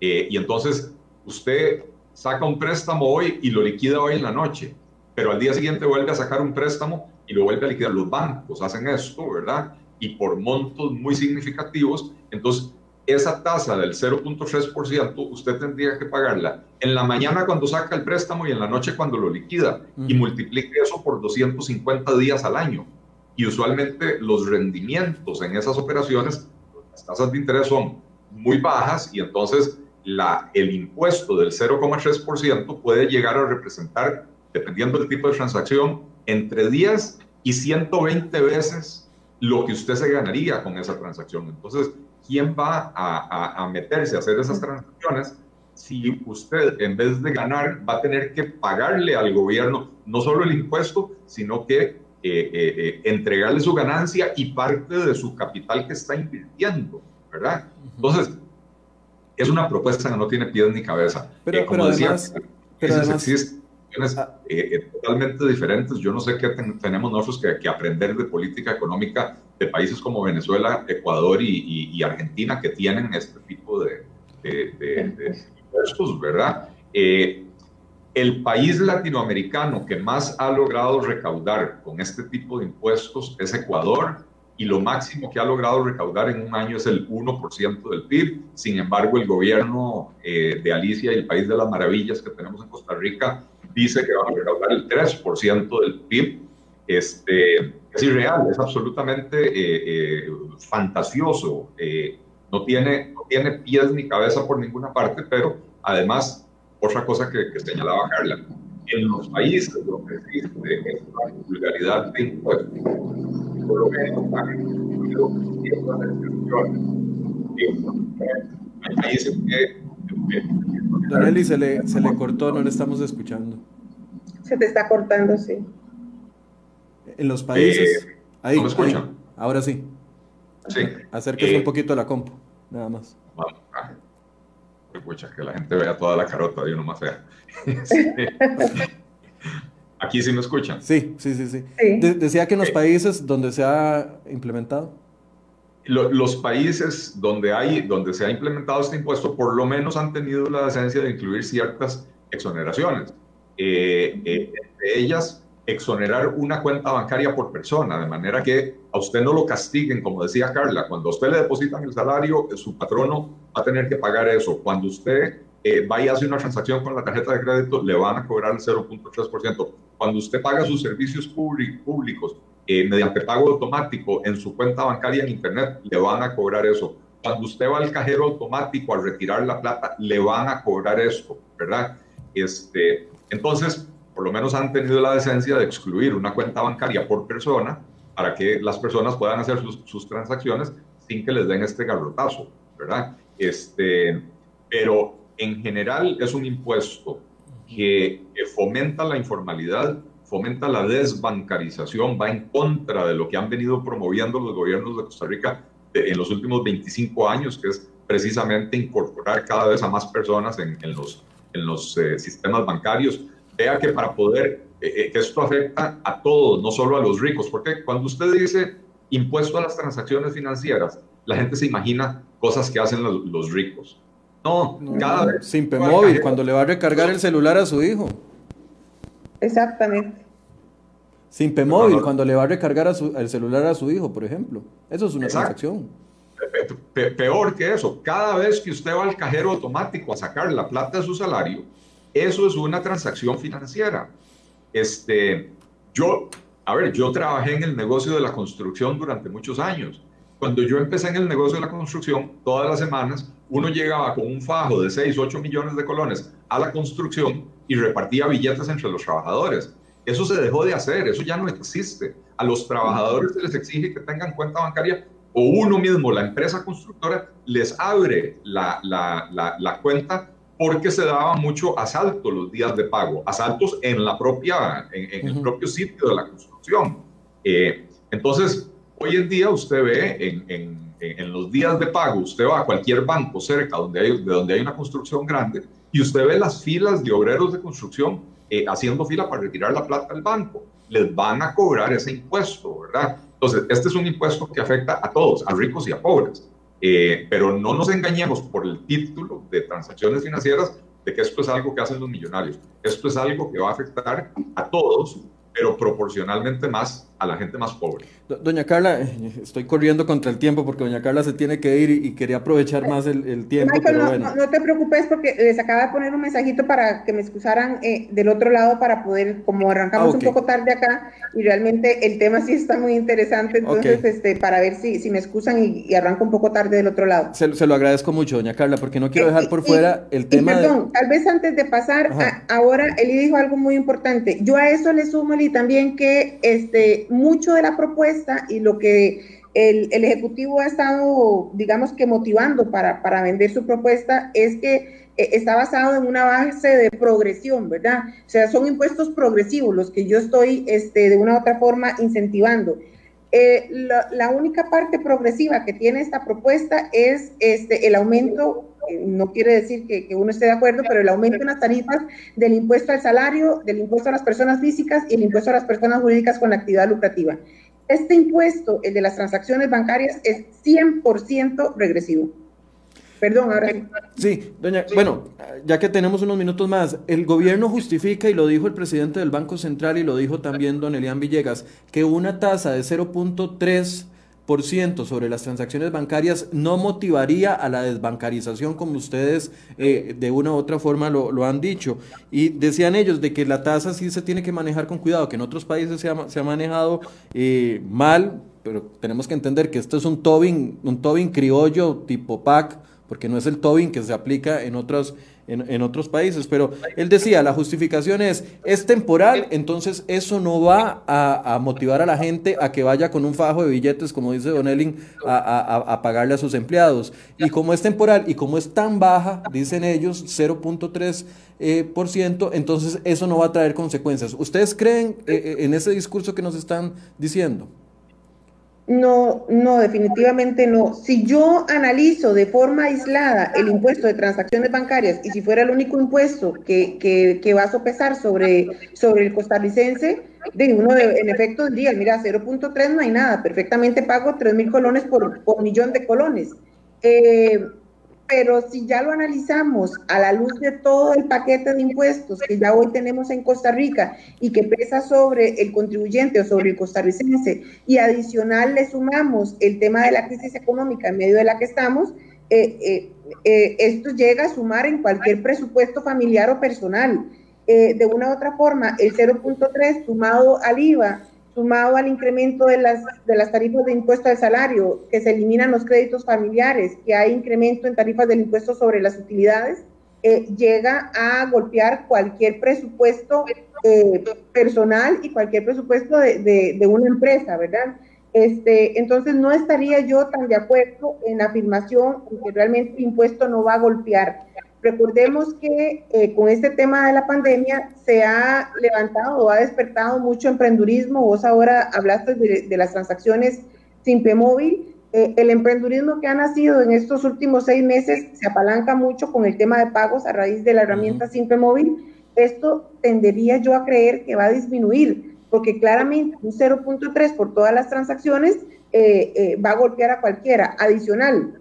Eh, y entonces usted saca un préstamo hoy y lo liquida hoy en la noche, pero al día siguiente vuelve a sacar un préstamo y lo vuelve a liquidar. Los bancos hacen esto, ¿verdad? Y por montos muy significativos. Entonces, esa tasa del 0.3% usted tendría que pagarla en la mañana cuando saca el préstamo y en la noche cuando lo liquida y multiplique eso por 250 días al año. Y usualmente los rendimientos en esas operaciones las tasas de interés son muy bajas y entonces la, el impuesto del 0,3% puede llegar a representar, dependiendo del tipo de transacción, entre 10 y 120 veces lo que usted se ganaría con esa transacción. Entonces, ¿quién va a, a, meterse a hacer esas transacciones si usted en vez de ganar va a tener que pagarle al gobierno no solo el impuesto, sino que eh, eh, eh, entregarle su ganancia y parte de su capital que está invirtiendo, ¿verdad? Entonces, es una propuesta que no tiene pies ni cabeza. Pero, como decía, pero ah. totalmente diferentes. Yo no sé qué tenemos nosotros que, que, aprender de política económica de países como Venezuela, Ecuador y, Argentina que tienen este tipo de, de, impuestos, ¿verdad? Eh, el país latinoamericano que más ha logrado recaudar con este tipo de impuestos es Ecuador y lo máximo que ha logrado recaudar en un año es el 1% del PIB. Sin embargo, el gobierno eh, de Alicia y el país de las maravillas que tenemos en Costa Rica dice que va a recaudar el 3% del PIB. Este, es irreal, es absolutamente eh, eh, fantasioso, no, tiene, no tiene pies ni cabeza por ninguna parte, pero además, otra cosa que, que señalaba Carla, en los países donde existe esta vulgaridad de impuestos, por lo menos hay países que... Don Eli, se le, se le cortó, no le estamos escuchando. Se te está cortando, sí. En los países... Eh, ahí, ¿No me escuchan? ahora sí. Sí. Acérquese un eh, poquito a la compu, nada más. Vamos, ah, escucha, que la gente vea toda la carota de uno más fea. Aquí sí me escuchan. Sí, sí, sí, sí. decía que en los países donde se ha implementado. los países donde, hay, donde se ha implementado este impuesto por lo menos han tenido la decencia de incluir ciertas exoneraciones. Eh, eh, entre ellas, exonerar una cuenta bancaria por persona, de manera que a usted no lo castiguen, como decía Carla, cuando usted le depositan el salario, su patrono va a tener que pagar eso. Cuando usted eh, vaya a hacer una transacción con la tarjeta de crédito, le van a cobrar el 0.3%. Cuando usted paga sus servicios públicos eh, mediante pago automático en su cuenta bancaria en Internet, le van a cobrar eso. Cuando usted va al cajero automático a retirar la plata, le van a cobrar eso, ¿verdad? Este, entonces, por lo menos han tenido la decencia de excluir una cuenta bancaria por persona para que las personas puedan hacer sus, sus transacciones sin que les den este garrotazo, ¿verdad? Este, pero en general es un impuesto que, fomenta la informalidad, fomenta la desbancarización, va en contra de lo que han venido promoviendo los gobiernos de Costa Rica en los últimos 25 años, que es precisamente incorporar cada vez a más personas en, los, en los eh, sistemas bancarios. Vea que para poder, eh, eh, que esto afecta a todos, no solo a los ricos, porque cuando usted dice impuesto a las transacciones financieras, la gente se imagina cosas que hacen los, los ricos. No, cada vez. Sin móvil, cuando le va a recargar el celular a su hijo. Exactamente. Sin móvil, cuando le va a recargar el celular a su hijo, por ejemplo. Eso es una transacción. peor que eso, cada vez que usted va al cajero automático a sacar la plata de su salario, eso es una transacción financiera. Este, yo, a ver, yo trabajé en el negocio de la construcción durante muchos años. Cuando yo empecé en el negocio de la construcción, todas las semanas uno llegaba con un fajo de 6, 8 millones de colones a la construcción y repartía billetes entre los trabajadores. Eso se dejó de hacer, eso ya no existe. A los trabajadores se les exige que tengan cuenta bancaria o uno mismo, la empresa constructora, les abre la, la, la, cuenta porque se daba mucho asalto los días de pago, asaltos en, la propia, en, el propio sitio de la construcción. Eh, entonces, hoy en día usted ve en en los días de pago, usted va a cualquier banco cerca donde hay, de donde hay una construcción grande y usted ve las filas de obreros de construcción eh, haciendo fila para retirar la plata del banco. Les van a cobrar ese impuesto, ¿verdad? Entonces, este es un impuesto que afecta a todos, a ricos y a pobres. Eh, pero no nos engañemos por el título de transacciones financieras de que esto es algo que hacen los millonarios. Esto es algo que va a afectar a todos pero proporcionalmente más a la gente más pobre. Doña Carla, eh, estoy corriendo contra el tiempo porque doña Carla se tiene que ir y, quería aprovechar más el, tiempo. Michael, no, te preocupes porque les acaba de poner un mensajito para que me excusaran eh, del otro lado para poder, como arrancamos ah, un poco tarde acá y realmente el tema sí está muy interesante, entonces este, para ver si, si me excusan y, arranco un poco tarde del otro lado. Se, lo agradezco mucho, doña Carla, porque no quiero dejar por fuera el tema. perdón, tal vez antes de pasar, ahora Eli dijo algo muy importante. Yo a eso le sumo el también que este, mucho de la propuesta y lo que el, Ejecutivo ha estado, digamos que motivando para, para vender su propuesta es que eh, está basado en una base de progresión, ¿verdad? O sea, son impuestos progresivos los que yo estoy este, de una u otra forma incentivando. Eh, la, única parte progresiva que tiene esta propuesta es este, el aumento, no quiere decir que, que, uno esté de acuerdo, pero el aumento en las tarifas del impuesto al salario, del impuesto a las personas físicas y el impuesto a las personas jurídicas con actividad lucrativa. Este impuesto, el de las transacciones bancarias, es 100% regresivo. Perdón, ahora sí. Sí, doña, bueno, ya que tenemos unos minutos más, el gobierno justifica, y lo dijo el presidente del Banco Central y lo dijo también don Elian Villegas, que una tasa de 0.3 sobre las transacciones bancarias no motivaría a la desbancarización como ustedes eh, de una u otra forma lo, han dicho. Y decían ellos de que la tasa sí se tiene que manejar con cuidado, que en otros países se ha, se ha manejado eh, mal, pero tenemos que entender que esto es un Tobin, un Tobin criollo tipo PAC, porque no es el Tobin que se aplica en otros en, otros países, pero él decía, la justificación es, es temporal, entonces eso no va a, motivar a la gente a que vaya con un fajo de billetes, como dice Don Elling, a, pagarle a sus empleados. Y como es temporal y como es tan baja, dicen ellos, 0.3%, eh, por ciento, entonces eso no va a traer consecuencias. ¿Ustedes creen eh, eh, en ese discurso que nos están diciendo? No, no, definitivamente no. Si yo analizo de forma aislada el impuesto de transacciones bancarias y si fuera el único impuesto que, que, va a sopesar sobre, sobre el costarricense, de uno en efecto diría, mira, 0.3 no hay nada, perfectamente pago 3 mil colones por, por millón de colones. Eh, pero si ya lo analizamos a la luz de todo el paquete de impuestos que ya hoy tenemos en Costa Rica y que pesa sobre el contribuyente o sobre el costarricense, y adicional le sumamos el tema de la crisis económica en medio de la que estamos, eh, eh, eh, esto llega a sumar en cualquier presupuesto familiar o personal. de una u otra forma, el 0.3 sumado al IVA sumado al incremento de las, de las tarifas de impuesto al salario, que se eliminan los créditos familiares, que hay incremento en tarifas del impuesto sobre las utilidades, eh, llega a golpear cualquier presupuesto eh, personal y cualquier presupuesto de, de, una empresa, ¿verdad? Este, entonces no estaría yo tan de acuerdo en la afirmación que realmente el impuesto no va a golpear. Recordemos que eh, con este tema de la pandemia se ha levantado o ha despertado mucho emprendurismo. Vos ahora hablaste de, las transacciones Simple Móvil. Eh, el emprendurismo que ha nacido en estos últimos seis meses se apalanca mucho con el tema de pagos a raíz de la herramienta Simple Móvil. Esto tendería yo a creer que va a disminuir, porque claramente un 0.3 por todas las transacciones eh, va a golpear a cualquiera. Adicional,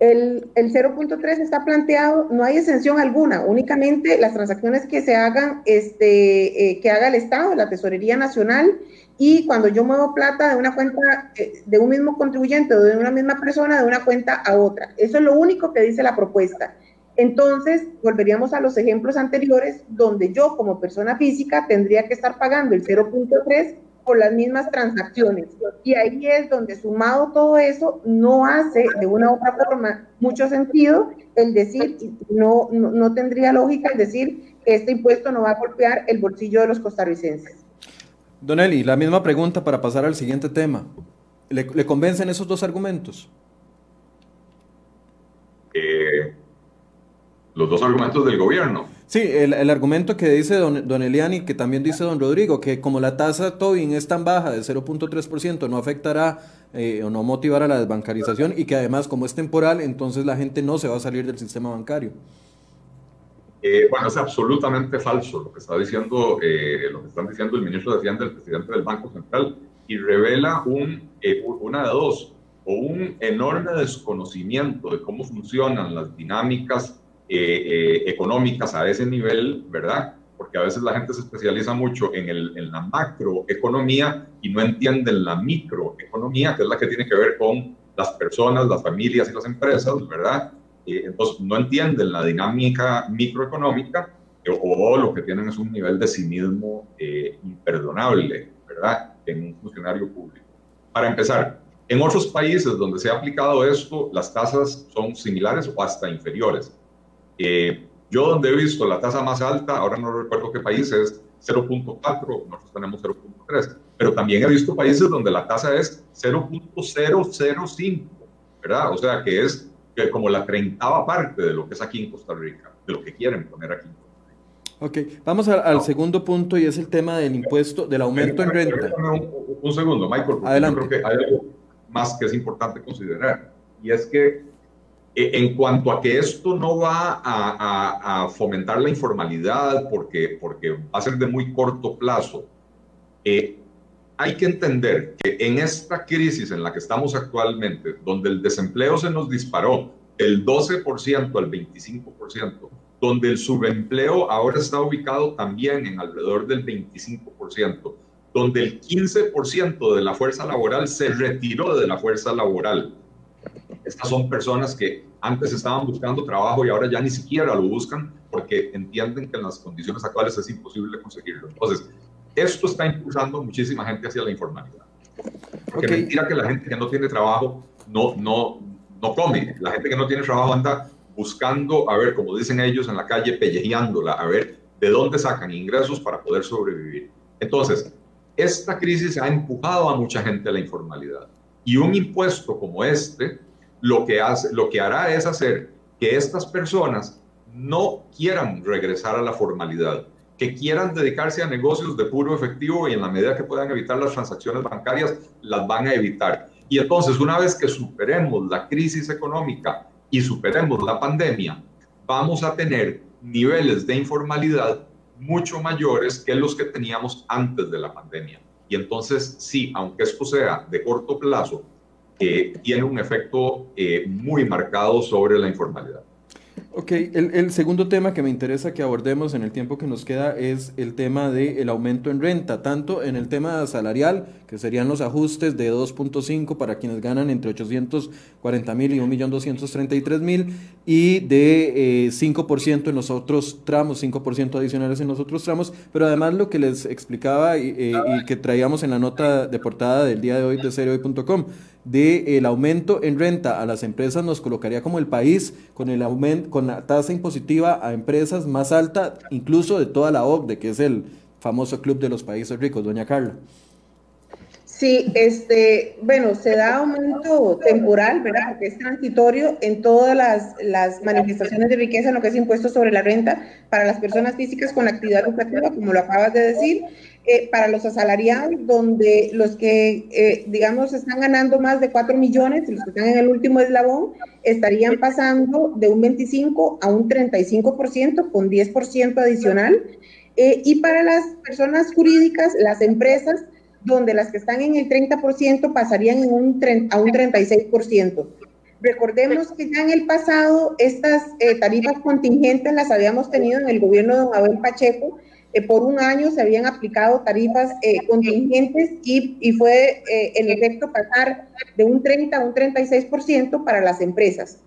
el, 0.3 está planteado, no hay exención alguna, únicamente las transacciones que se hagan, este, eh, que haga el Estado, la Tesorería Nacional, y cuando yo muevo plata de una cuenta eh, de un mismo contribuyente o de una misma persona, de una cuenta a otra. Eso es lo único que dice la propuesta. Entonces, volveríamos a los ejemplos anteriores, donde yo como persona física tendría que estar pagando el 0.3 por las mismas transacciones. Y ahí es donde sumado todo eso no hace de una u otra forma mucho sentido el decir, no, no, tendría lógica el decir que este impuesto no va a golpear el bolsillo de los costarricenses. Don Eli, la misma pregunta para pasar al siguiente tema. ¿Le, le convencen esos dos argumentos? Eh, los dos argumentos del gobierno. Sí, el, el, argumento que dice don, don Eliani, que también dice don Rodrigo, que como la tasa Tobin es tan baja de 0.3%, no afectará eh, o no motivará la desbancarización y que además como es temporal, entonces la gente no se va a salir del sistema bancario. Eh, bueno, es absolutamente falso lo que está diciendo, eh, lo que están diciendo el ministro de Hacienda, el presidente del Banco Central, y revela un, una de dos, o un enorme desconocimiento de cómo funcionan las dinámicas eh, eh, económicas a ese nivel, ¿verdad? Porque a veces la gente se especializa mucho en, el, en la macroeconomía y no entienden la microeconomía, que es la que tiene que ver con las personas, las familias y las empresas, ¿verdad? Eh, entonces no entienden la dinámica microeconómica o, lo que tienen es un nivel de cinismo imperdonable, ¿verdad? En un funcionario público. Para empezar, en otros países donde se ha aplicado esto, las tasas son similares o hasta inferiores. Eh, Yo donde he visto la tasa más alta, ahora no recuerdo qué país es 0.4, nosotros tenemos 0.3, pero también he visto países donde la tasa es 0.005, ¿verdad? O sea, que es como la treintava parte de lo que es aquí en Costa Rica, de lo que quieren poner aquí Ok, vamos al segundo punto y es el tema del impuesto, del aumento en renta. Un, segundo, Michael, Adelante. yo creo que hay algo más que es importante considerar, y es que en cuanto a que esto no va a, fomentar la informalidad porque, porque va a ser de muy corto plazo, eh, hay que entender que en esta crisis en la que estamos actualmente, donde el desempleo se nos disparó del 12% al 25%, donde el subempleo ahora está ubicado también en alrededor del 25%, donde el 15% de la fuerza laboral se retiró de la fuerza laboral. Estas son personas que antes estaban buscando trabajo y ahora ya ni siquiera lo buscan porque entienden que en las condiciones actuales es imposible conseguirlo. Entonces, esto está impulsando muchísima gente hacia la informalidad. Porque mentira que la gente que no tiene trabajo no, no, no come. La gente que no tiene trabajo anda buscando, a ver, como dicen ellos en la calle, pellejeándola, a ver de dónde sacan ingresos para poder sobrevivir. Entonces, esta crisis ha empujado a mucha gente a la informalidad. Y un impuesto como este, lo que, hace, lo que hará es hacer que estas personas no quieran regresar a la formalidad, que quieran dedicarse a negocios de puro efectivo y en la medida que puedan evitar las transacciones bancarias, las van a evitar. Y entonces, una vez que superemos la crisis económica y superemos la pandemia, vamos a tener niveles de informalidad mucho mayores que los que teníamos antes de la pandemia. Y entonces, sí, aunque esto sea de corto plazo, eh, tiene un efecto eh, muy marcado sobre la informalidad. Ok, el, segundo tema que me interesa que abordemos en el tiempo que nos queda es el tema del aumento en renta, tanto en el tema salarial, que serían los ajustes de 2.5 para quienes ganan entre 840 mil y 1.233.000 mil, y de 5% eh, en los otros tramos, 5% adicionales en los otros tramos, pero además lo que les explicaba y, eh, y que traíamos en la nota de portada del día de hoy de seriohoy.com, del aumento en renta a las empresas nos colocaría como el país con el aumento con la tasa impositiva a empresas más alta incluso de toda la OCDE, que es el famoso club de los países ricos, doña Carla. Sí, este, bueno, se da aumento temporal, ¿verdad? Porque es transitorio en todas las, las, manifestaciones de riqueza, en lo que es impuesto sobre la renta para las personas físicas con actividad lucrativa, como lo acabas de decir, eh, para los asalariados, donde los que, eh, digamos, están ganando más de 4 millones, los que están en el último eslabón, estarían pasando de un 25 a un 35% con 10% adicional. Eh, y para las personas jurídicas, las empresas, donde las que están en el 30% pasarían en un, a un 36%. Recordemos que ya en el pasado estas tarifas contingentes las habíamos tenido en el gobierno de don Abel Pacheco, eh, por un año se habían aplicado tarifas eh, contingentes y, fue eh, en efecto pasar de un 30 a un 36% para las empresas.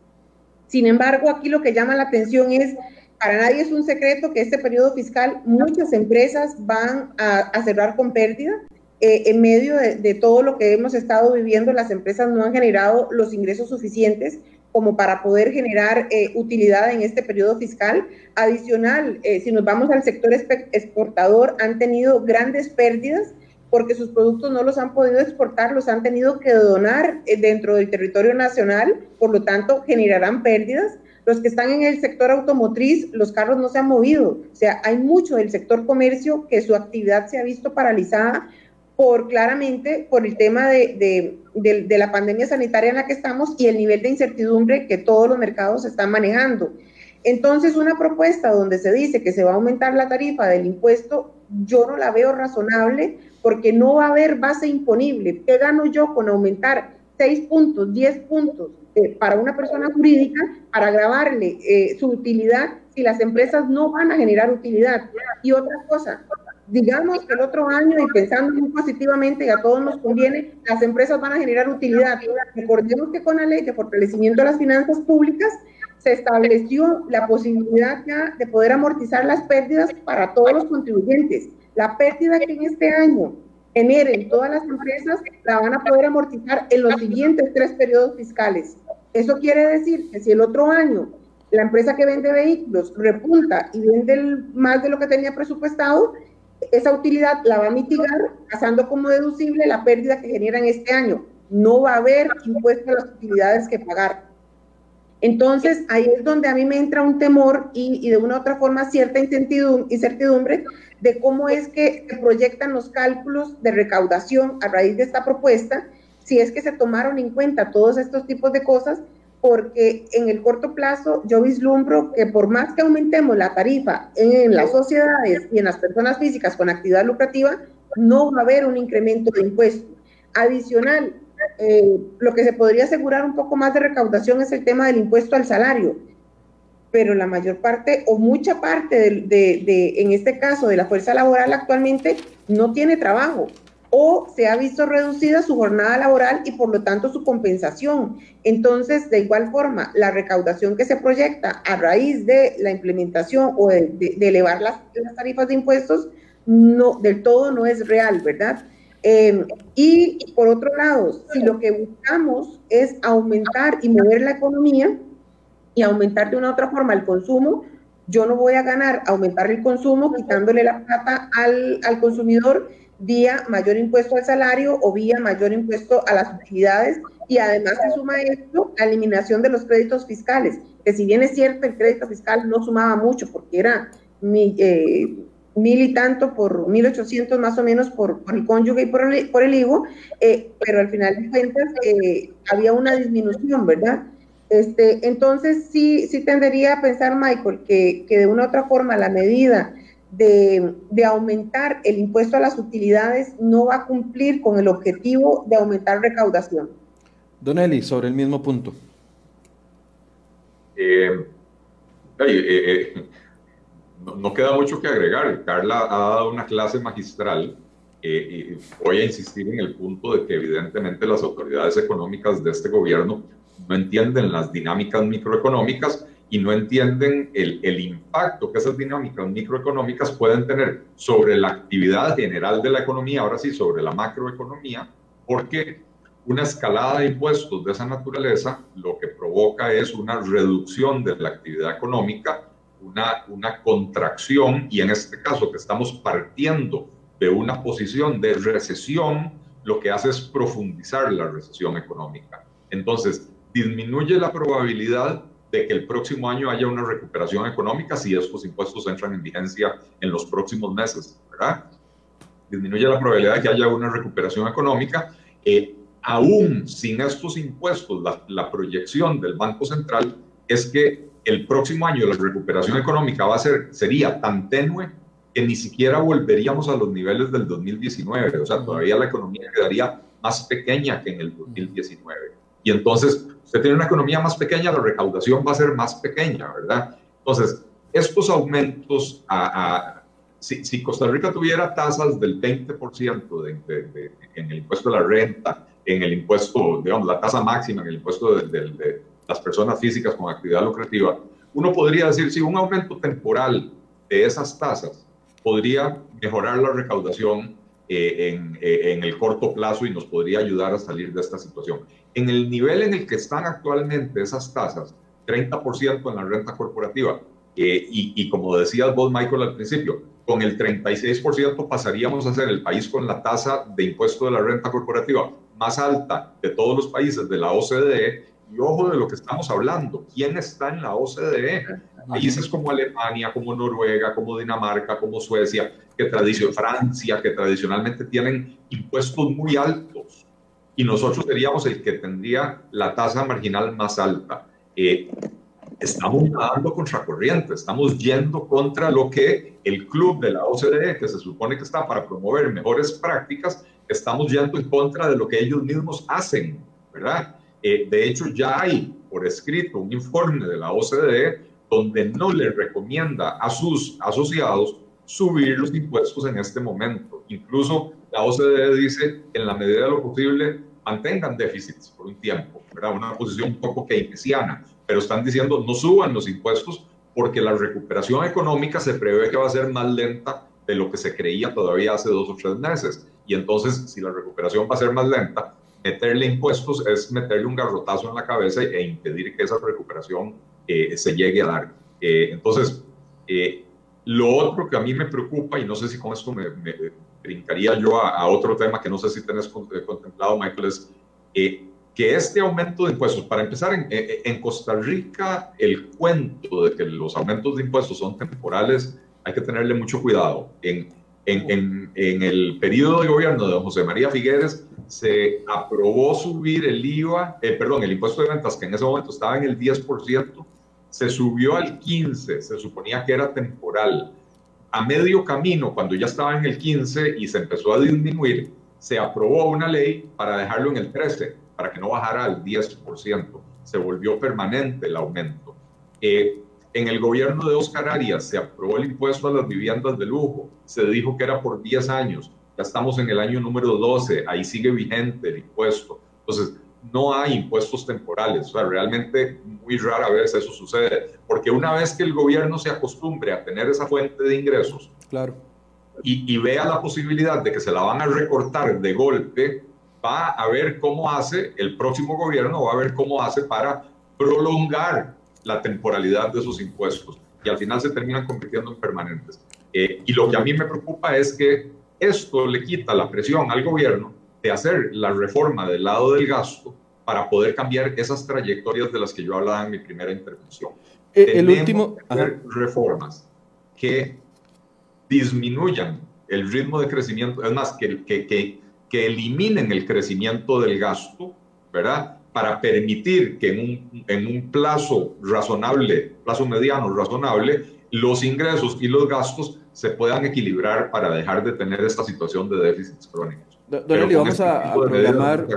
Sin embargo, aquí lo que llama la atención es, para nadie es un secreto que este periodo fiscal muchas empresas van a, cerrar con pérdida. en medio de todo lo que hemos estado viviendo, las empresas no han generado los ingresos suficientes como para poder generar eh, utilidad en este periodo fiscal. Adicional, eh, si nos vamos al sector exportador, han tenido grandes pérdidas porque sus productos no los han podido exportar, los han tenido que donar eh, dentro del territorio nacional, por lo tanto generarán pérdidas. Los que están en el sector automotriz, los carros no se han movido. O sea, hay mucho del sector comercio que su actividad se ha visto paralizada por claramente por el tema de, de, la pandemia sanitaria en la que estamos y el nivel de incertidumbre que todos los mercados están manejando. Entonces, una propuesta donde se dice que se va a aumentar la tarifa del impuesto, yo no la veo razonable porque no va a haber base imponible. ¿Qué gano yo con aumentar 6 puntos, 10 puntos eh, para una persona jurídica para grabarle eh, su utilidad si las empresas no van a generar utilidad? Y otra cosa, digamos que el otro año y pensando muy positivamente y a todos nos conviene, las empresas van a generar utilidad. Recordemos que con la ley de fortalecimiento de las finanzas públicas se estableció la posibilidad ya de poder amortizar las pérdidas para todos los contribuyentes. La pérdida que en este año generen todas las empresas la van a poder amortizar en los siguientes tres periodos fiscales. Eso quiere decir que si el otro año la empresa que vende vehículos repunta y vende más de lo que tenía presupuestado, esa utilidad la va a mitigar pasando como deducible la pérdida que genera en este año. No va a haber impuesto a las utilidades que pagar. Entonces, ahí es donde a mí me entra un temor y, de una u otra forma cierta incertidumbre de cómo es que se proyectan los cálculos de recaudación a raíz de esta propuesta, si es que se tomaron en cuenta todos estos tipos de cosas, porque en el corto plazo yo vislumbro que por más que aumentemos la tarifa en las sociedades y en las personas físicas con actividad lucrativa, no va a haber un incremento de impuestos. Adicional, eh, lo que se podría asegurar un poco más de recaudación es el tema del impuesto al salario, pero la mayor parte o mucha parte de, en este caso, de la fuerza laboral actualmente no tiene trabajo o se ha visto reducida su jornada laboral y por lo tanto su compensación. Entonces, de igual forma, la recaudación que se proyecta a raíz de la implementación o de, elevar las, tarifas de impuestos no del todo no es real, ¿verdad? Em, y por otro lado, si lo que buscamos es aumentar y mover la economía y aumentar de una u otra forma el consumo, yo no voy a ganar aumentar el consumo quitándole la plata al, al consumidor vía mayor impuesto al salario o vía mayor impuesto a las utilidades y además se suma esto la eliminación de los créditos fiscales, que si bien es cierto el crédito fiscal no sumaba mucho porque era mi, eh, mil y tanto por mil ochocientos más o menos por, el cónyuge y por el, por el hijo, eh, pero al final de cuentas eh, había una disminución, ¿verdad? Este, entonces sí, sí tendería a pensar, Michael, que, que de una u otra forma la medida de, de, aumentar el impuesto a las utilidades no va a cumplir con el objetivo de aumentar recaudación. Don Eli, sobre el mismo punto. Eh, no, queda mucho que agregar. Carla ha dado una clase magistral eh, y voy a insistir en el punto de que evidentemente las autoridades económicas de este gobierno no entienden las dinámicas microeconómicas y no entienden el, el, impacto que esas dinámicas microeconómicas pueden tener sobre la actividad general de la economía, ahora sí, sobre la macroeconomía, porque una escalada de impuestos de esa naturaleza lo que provoca es una reducción de la actividad económica una, una contracción y en este caso que estamos partiendo de una posición de recesión, lo que hace es profundizar la recesión económica. Entonces, disminuye la probabilidad de que el próximo año haya una recuperación económica si estos impuestos entran en vigencia en los próximos meses, ¿verdad? Disminuye la probabilidad de que haya una recuperación económica. Eh, aún sin estos impuestos, la, la proyección del Banco Central es que el próximo año la recuperación económica va a ser, sería tan tenue que ni siquiera volveríamos a los niveles del 2019. O sea, todavía la economía quedaría más pequeña que en el 2019. Y entonces, usted tiene una economía más pequeña, la recaudación va a ser más pequeña, ¿verdad? Entonces, estos aumentos, a, si, Costa Rica tuviera tasas del 20% de, en el impuesto de la renta, en el impuesto, digamos, la tasa máxima en el impuesto de las personas físicas con actividad lucrativa, uno podría decir, si un aumento temporal de esas tasas podría mejorar la recaudación eh, eh, en, el corto plazo y nos podría ayudar a salir de esta situación. En el nivel en el que están actualmente esas tasas, 30% en la renta corporativa, eh, y, y, como decías vos, Michael, al principio, con el 36% pasaríamos a ser el país con la tasa de impuesto de la renta corporativa más alta de todos los países de la OCDE y ojo de lo que estamos hablando, ¿quién está en la OCDE? Países como Alemania, como Noruega, como Dinamarca, como Suecia, que tradición, Francia, que tradicionalmente tienen impuestos muy altos. Y nosotros seríamos el que tendría la tasa marginal más alta. Eh, estamos nadando contracorriente, estamos yendo contra lo que el club de la OCDE, que se supone que está para promover mejores prácticas, estamos yendo en contra de lo que ellos mismos hacen, ¿verdad? Eh, de hecho, ya hay por escrito un informe de la OCDE donde no le recomienda a sus asociados subir los impuestos en este momento. Incluso la OCDE dice, en la medida de lo posible, mantengan déficits por un tiempo, ¿verdad? Una posición un poco keynesiana, pero están diciendo no suban los impuestos porque la recuperación económica se prevé que va a ser más lenta de lo que se creía todavía hace dos o tres meses. Y entonces, si la recuperación va a ser más lenta, meterle impuestos es meterle un garrotazo en la cabeza e impedir que esa recuperación se llegue a dar. entonces, lo otro que a mí me preocupa, y no sé si con esto me, brincaría yo a, otro tema que no sé si tenés contemplado, Michael, es que este aumento de impuestos, para empezar, en, en, Costa Rica el cuento de que los aumentos de impuestos son temporales, hay que tenerle mucho cuidado. En, en, en el periodo de gobierno de José María Figueres se aprobó subir el IVA, eh, perdón, el impuesto de ventas, que en ese momento estaba en el 10%, se subió al 15%, se suponía que era temporal. A medio camino, cuando ya estaba en el 15 y se empezó a disminuir, se aprobó una ley para dejarlo en el 13 para que no bajara al 10%. Se volvió permanente el aumento. Eh, en el gobierno de Oscar Arias se aprobó el impuesto a las viviendas de lujo. Se dijo que era por 10 años. Ya estamos en el año número 12. Ahí sigue vigente el impuesto. Entonces, no hay impuestos temporales. O sea, realmente muy rara vez eso sucede. Porque una vez que el gobierno se acostumbre a tener esa fuente de ingresos claro. y, y vea la posibilidad de que se la van a recortar de golpe, va a ver cómo hace el próximo gobierno, va a ver cómo hace para prolongar la temporalidad de esos impuestos y al final se terminan convirtiendo en permanentes. Eh, y lo que a mí me preocupa es que esto le quita la presión al gobierno de hacer la reforma del lado del gasto para poder cambiar esas trayectorias de las que yo hablaba en mi primera intervención. Eh, el último... hacer reformas que disminuyan el ritmo de crecimiento, es más, que, que, que que eliminen el crecimiento del gasto, ¿verdad? Para permitir que en un, en un plazo razonable, plazo mediano razonable, los ingresos y los gastos se puedan equilibrar para dejar de tener esta situación de déficits crónicos. Don vamos este a, programar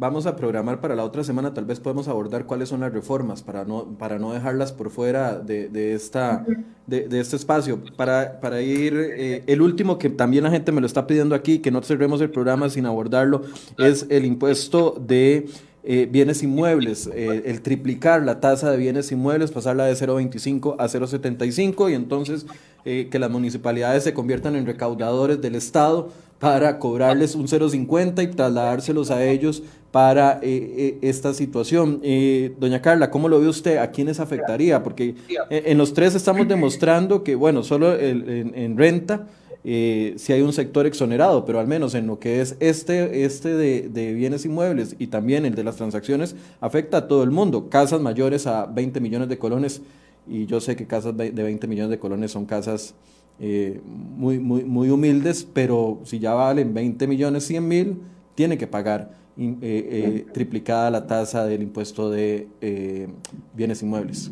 vamos a programar para la otra semana, tal vez podemos abordar cuáles son las reformas para no, para no dejarlas por fuera de, de esta, de, de, este espacio. Para, para ir, eh, el último que también la gente me lo está pidiendo aquí, que no cerremos el programa sin abordarlo, es el impuesto de... Eh, bienes inmuebles, eh, el triplicar la tasa de bienes inmuebles, pasarla de 0,25 a 0,75 y entonces que las municipalidades se conviertan en recaudadores del Estado para cobrarles un 0,50 y trasladárselos a ellos para eh, eh, esta situación. Eh, doña Carla, ¿cómo lo ve usted? ¿A quiénes afectaría? Porque en los tres estamos demostrando que, bueno, solo en, renta si hay un sector exonerado, pero al menos en lo que es este, este de, bienes inmuebles y también el de las transacciones, afecta a todo el mundo. Casas mayores a 20 millones de colones, y yo sé que casas de 20 millones de colones son casas muy, muy, muy humildes, pero si ya valen 20 millones 100 mil, tiene que pagar. Eh, eh, triplicada la tasa del impuesto de eh, bienes inmuebles.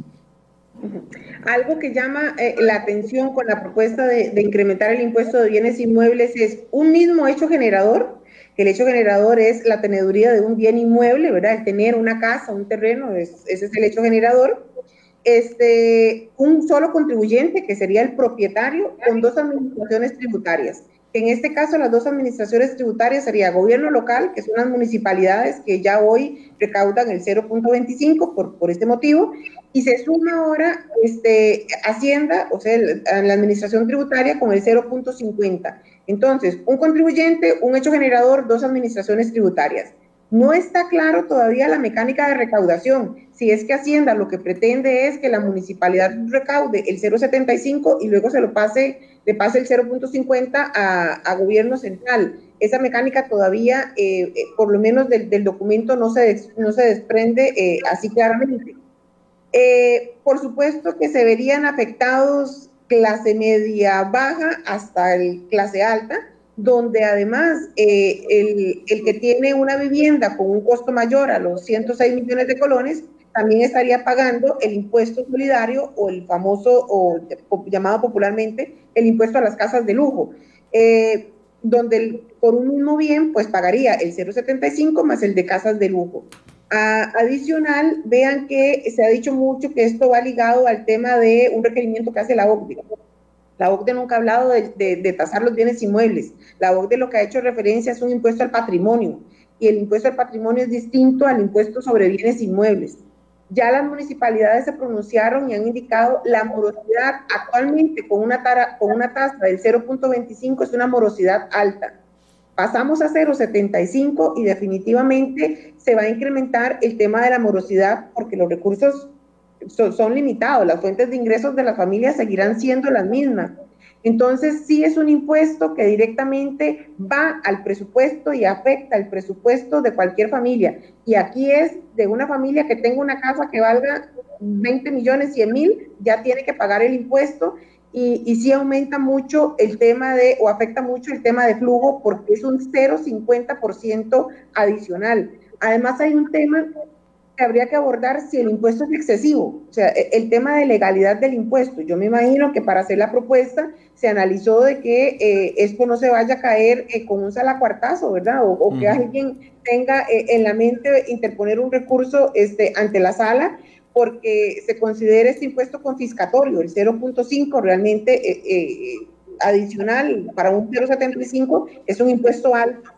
Algo que llama la atención con la propuesta de, incrementar el impuesto de bienes inmuebles es un mismo hecho generador, el hecho generador es la teneduría de un bien inmueble, ¿verdad? El tener una casa, un terreno, ese es el hecho generador. Este, un solo contribuyente, que sería el propietario, con dos administraciones tributarias. En este caso, las dos administraciones tributarias sería gobierno local, que son las municipalidades que ya hoy recaudan el 0.25 por, por este motivo, y se suma ahora este, Hacienda, o sea, la administración tributaria con el 0.50. Entonces, un contribuyente, un hecho generador, dos administraciones tributarias. No está claro todavía la mecánica de recaudación. Si es que Hacienda lo que pretende es que la municipalidad recaude el 0.75 y luego se lo pase, le pase el 0.50 a, gobierno central. Esa mecánica todavía, eh, eh, por lo menos del, documento, no se, no se desprende eh, así claramente. por supuesto que se verían afectados clase media baja hasta el clase alta, donde además eh, el, que tiene una vivienda con un costo mayor a los 106 millones de colones, también estaría pagando el impuesto solidario o el famoso, o llamado popularmente, el impuesto a las casas de lujo, eh, donde por un mismo bien, pues pagaría el 0,75 más el de casas de lujo. adicional, vean que se ha dicho mucho que esto va ligado al tema de un requerimiento que hace la OCDE la OCDE nunca ha hablado de, tasar los bienes inmuebles. La OCDE lo que ha hecho referencia es un impuesto al patrimonio. Y el impuesto al patrimonio es distinto al impuesto sobre bienes inmuebles. Ya las municipalidades se pronunciaron y han indicado la morosidad actualmente con una, con una tasa del 0.25 es una morosidad alta. Pasamos a 0.75 y definitivamente se va a incrementar el tema de la morosidad porque los recursos son limitados, las fuentes de ingresos de las familias seguirán siendo las mismas. Entonces, sí es un impuesto que directamente va al presupuesto y afecta el presupuesto de cualquier familia. Y aquí es de una familia que tenga una casa que valga 20 millones, 100 mil, ya tiene que pagar el impuesto y, y sí aumenta mucho el tema de, o afecta mucho el tema de flujo porque es un 0,50% adicional. Además hay un tema que habría que abordar si el impuesto es excesivo, o sea, e, el tema de legalidad del impuesto. Yo me imagino que para hacer la propuesta se analizó de que eh, esto no se vaya a caer eh, con un salacuartazo, ¿verdad? O, que alguien tenga eh, en la mente interponer un recurso este, ante la sala porque se considera este impuesto confiscatorio, el 0.5 realmente adicional para un 0.75 es un impuesto alto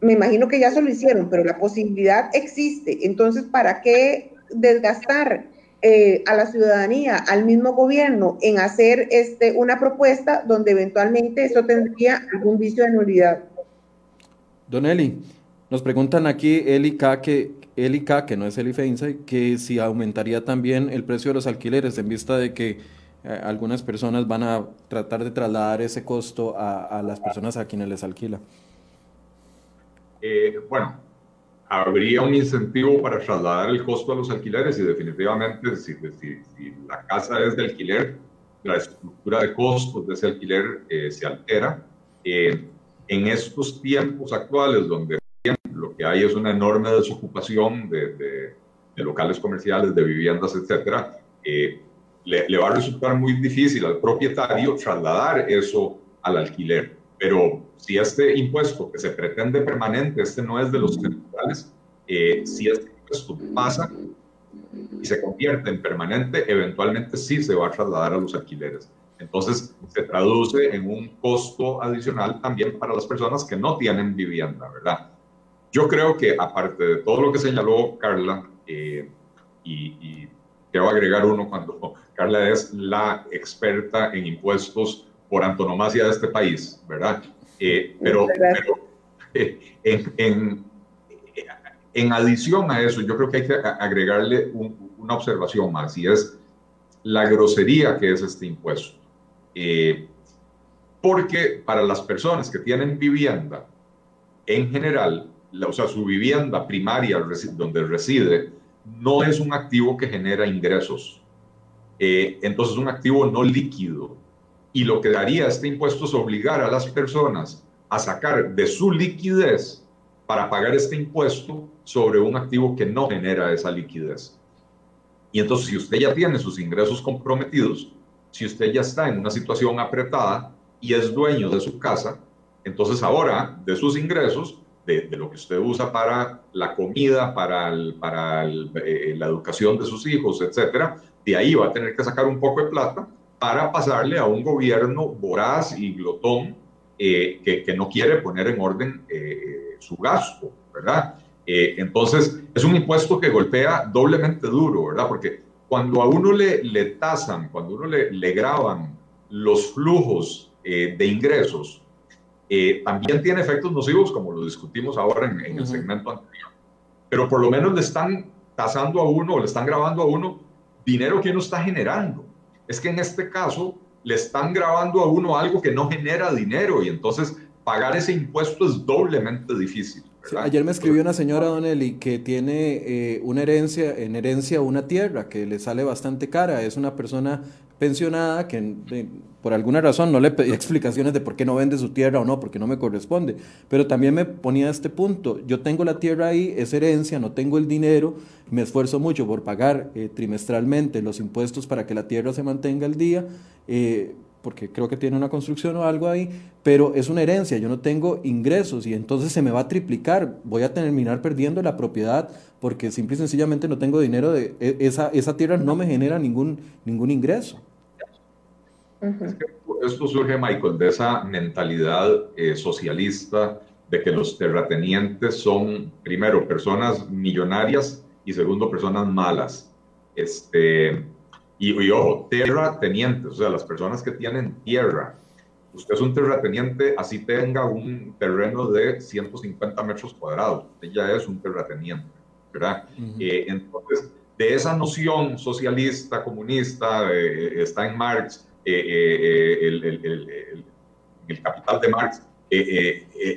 me imagino que ya se lo hicieron, pero la posibilidad existe. Entonces, ¿para qué desgastar eh, a la ciudadanía, al mismo gobierno, en hacer este, una propuesta donde eventualmente eso tendría algún vicio de nulidad? Don Eli, nos preguntan aquí Eli K, que, Eli que no es Eli Feinza, que si aumentaría también el precio de los alquileres en vista de que eh, algunas personas van a tratar de trasladar ese costo a las personas a quienes les alquila. Eh, bueno, habría un incentivo para trasladar el costo a los alquileres y definitivamente si, la casa es de alquiler, la estructura de costos de ese alquiler eh, se altera. Eh, en estos tiempos actuales donde lo que hay es una enorme desocupación de, locales comerciales, de viviendas, le, le va a resultar muy difícil al propietario trasladar eso al alquiler. Pero si este impuesto que se pretende permanente, este no es de los temporales, eh, si este impuesto pasa y se convierte en permanente, eventualmente sí se va a trasladar a los alquileres. Entonces se traduce en un costo adicional también para las personas que no tienen vivienda, ¿verdad? Yo creo que aparte de todo lo que señaló Carla, eh, y, y quiero agregar uno cuando Carla es la experta en impuestos por antonomasia de este país, ¿verdad? Eh, pero, eh, en, en, adición a eso, yo creo que hay que agregarle una observación más, y es la grosería que es este impuesto. Eh, porque para las personas que tienen vivienda, en general, o sea, su vivienda primaria donde reside, no es un activo que genera ingresos. entonces, es un activo no líquido. Y lo que daría este impuesto es obligar a las personas a sacar de su liquidez para pagar este impuesto sobre un activo que no genera esa liquidez. Y entonces, si usted ya tiene sus ingresos comprometidos, si usted ya está en una situación apretada y es dueño de su casa, entonces ahora de sus ingresos, de, lo que usted usa para la comida, para, eh, la educación de sus hijos, etcétera, de ahí va a tener que sacar un poco de plata para pasarle a un gobierno voraz y glotón eh, que, no quiere poner en orden eh, su gasto, ¿verdad? Eh, entonces, es un impuesto que golpea doblemente duro, ¿verdad? Porque cuando a uno le, le tasan, cuando a uno le, le graban los flujos de ingresos, también tiene efectos nocivos, como lo discutimos ahora en, en el segmento anterior. Pero por lo menos le están tasando a uno, le están grabando a uno dinero que uno está generando es que en este caso le están grabando a uno algo que no genera dinero y entonces pagar ese impuesto es doblemente difícil. ayer me escribió una señora, Don Eli, que tiene eh, una herencia, en herencia una tierra que le sale bastante cara. Es una persona pensionada que por alguna razón no le pedí explicaciones de por qué no vende su tierra o no, porque no me corresponde. Pero también me ponía este punto. Yo tengo la tierra ahí, es herencia, no tengo el dinero, me esfuerzo mucho por pagar eh, trimestralmente los impuestos para que la tierra se mantenga al día. Eh, porque creo que tiene una construcción o algo ahí, pero es una herencia, yo no tengo ingresos y entonces se me va a triplicar, voy a terminar perdiendo la propiedad porque simple y sencillamente no tengo dinero, de, e, esa, esa tierra no me genera ningún, ningún ingreso. Esto surge, Michael, de esa mentalidad eh, socialista de que los terratenientes son, primero, personas millonarias y segundo, personas malas. Este, y, ojo, terratenientes, o sea, las personas que tienen tierra. Usted es un terrateniente, así tenga un terreno de 150 metros cuadrados. Usted ya es un terrateniente, ¿verdad? Eh, entonces, de esa noción socialista, comunista, eh, está en Marx, el, el, el, capital de Marx,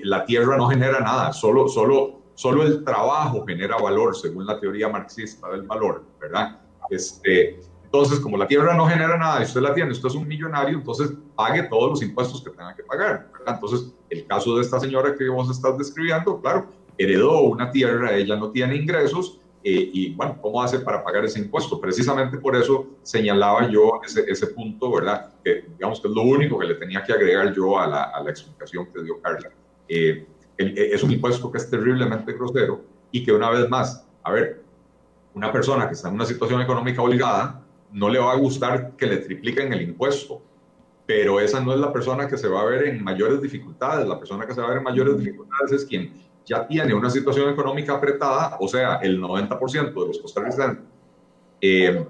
la tierra no genera nada, solo, solo, solo el trabajo genera valor, según la teoría marxista del valor, ¿verdad? Este, entonces, como la tierra no genera nada y usted la tiene, usted es un millonario, entonces pague todos los impuestos que tenga que pagar. ¿verdad? Entonces, el caso de esta señora que vos estás describiendo, claro, heredó una tierra, ella no tiene ingresos, eh, y bueno, ¿cómo hace para pagar ese impuesto? Precisamente por eso señalaba yo ese, ese punto, ¿verdad? Que digamos que es lo único que le tenía que agregar yo a la, a la explicación que dio Carla. Eh, es un impuesto que es terriblemente grosero y que una vez más, a ver, una persona que está en una situación económica obligada, no le va a gustar que le tripliquen el impuesto, pero esa no es la persona que se va a ver en mayores dificultades. La persona que se va a ver en mayores dificultades es quien ya tiene una situación económica apretada, o sea, el 90% de los costarricenses, eh,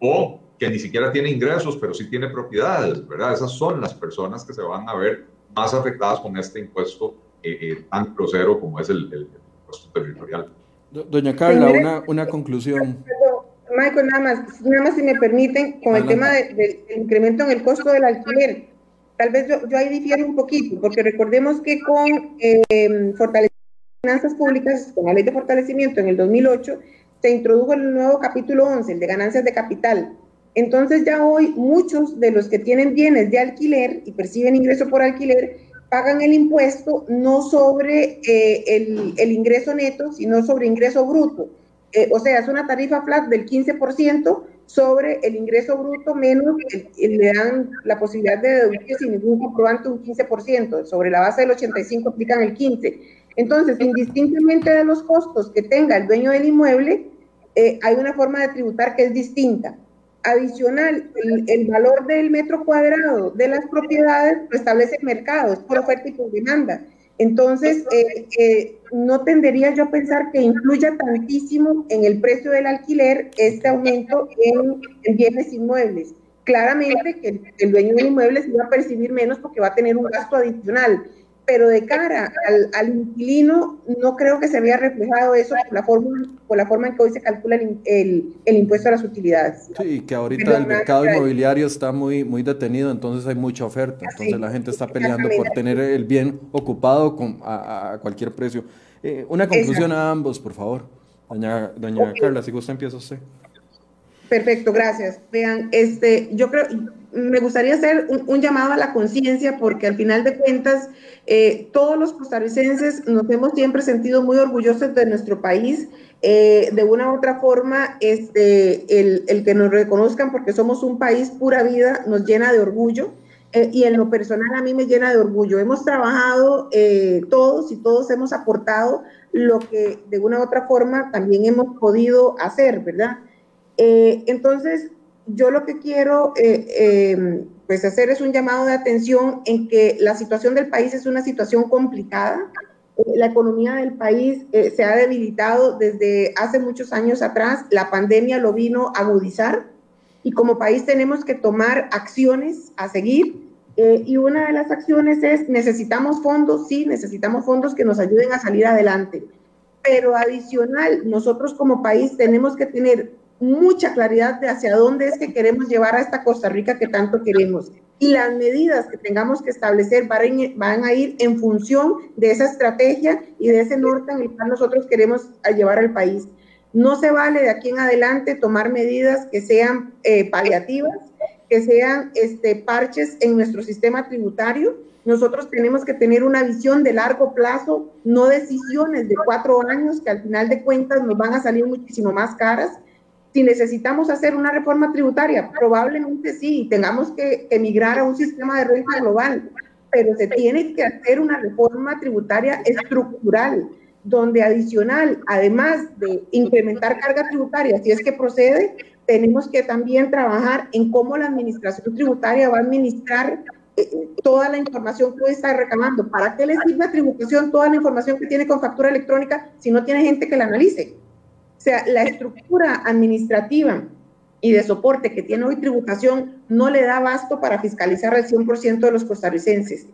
o que ni siquiera tiene ingresos, pero sí tiene propiedades, ¿verdad? Esas son las personas que se van a ver más afectadas con este impuesto eh, eh, tan grosero como es el, el impuesto territorial. Doña Carla, una, una conclusión. Michael, nada más, nada más si me permiten, con el tema del incremento en el costo del alquiler, tal vez yo, yo ahí difiero un poquito, porque recordemos que con eh, finanzas públicas, con la ley de fortalecimiento en el 2008, se introdujo el nuevo capítulo 11, el de ganancias de capital. Entonces ya hoy muchos de los que tienen bienes de alquiler y perciben ingreso por alquiler, pagan el impuesto no sobre eh, el, el ingreso neto, sino sobre ingreso bruto. Eh, o sea, es una tarifa flat del 15% sobre el ingreso bruto menos, le dan la posibilidad de deducir sin ningún comprobante un 15%, sobre la base del 85 aplican el 15%. Entonces, indistintamente de los costos que tenga el dueño del inmueble, eh, hay una forma de tributar que es distinta. Adicional, el, valor del metro cuadrado de las propiedades lo establece el mercado, es por oferta y por demanda. Entonces, eh, eh, no tendería yo a pensar que influya tantísimo en el precio del alquiler este aumento en, bienes inmuebles. Claramente que el, dueño del inmueble se va a percibir menos porque va a tener un gasto adicional, pero de cara al, inquilino no creo que se vea reflejado eso por la forma, por la forma en que hoy se calcula el, impuesto a las utilidades. Sí, que ahorita el mercado inmobiliario está muy, muy detenido, entonces hay mucha oferta, entonces la gente está peleando por tener el bien ocupado con, a, cualquier precio. Eh, una conclusión a ambos, por favor. Doña, doña Carla, si gusta empieza usted. Perfecto, gracias. Vean, este, yo creo, me gustaría hacer un, llamado a la conciencia porque al final de cuentas eh, todos los costarricenses nos hemos siempre sentido muy orgullosos de nuestro país. Eh, de una u otra forma, este, el, el, que nos reconozcan porque somos un país pura vida nos llena de orgullo. Eh, y en lo personal a mí me llena de orgullo. Hemos trabajado todos y todos hemos aportado lo que de una u otra forma también hemos podido hacer, ¿verdad? Entonces, yo lo que quiero eh, em, pues hacer es un llamado de atención en que la situación del país es una situación complicada. Eh, la economía del país se ha debilitado desde hace muchos años atrás. La pandemia lo vino a agudizar y como país tenemos que tomar acciones a seguir. y una de las acciones es, necesitamos fondos, sí, necesitamos fondos que nos ayuden a salir adelante. Pero adicional, nosotros como país tenemos que tener mucha claridad de hacia dónde es que queremos llevar a esta Costa Rica que tanto queremos. Y las medidas que tengamos que establecer van a ir en función de esa estrategia y de ese norte en el cual nosotros queremos llevar al país. No se vale de aquí en adelante tomar medidas que sean eh, paliativas, que sean este, parches en nuestro sistema tributario. Nosotros tenemos que tener una visión de largo plazo, no decisiones de cuatro años que al final de cuentas nos van a salir muchísimo más caras si necesitamos hacer una reforma tributaria, probablemente sí, tengamos que emigrar a un sistema de renta global, pero se tiene que hacer una reforma tributaria estructural, donde adicional, además de incrementar carga tributaria, si es que procede, tenemos que también trabajar en cómo la administración tributaria va a administrar eh, toda la información que hoy está reclamando. ¿Para qué le sirve a tributación toda la información que tiene con factura electrónica si no tiene gente que la analice? Sea, la estructura administrativa y de soporte que tiene hoy tributación no le da basto para fiscalizar al 100% de los costarricenses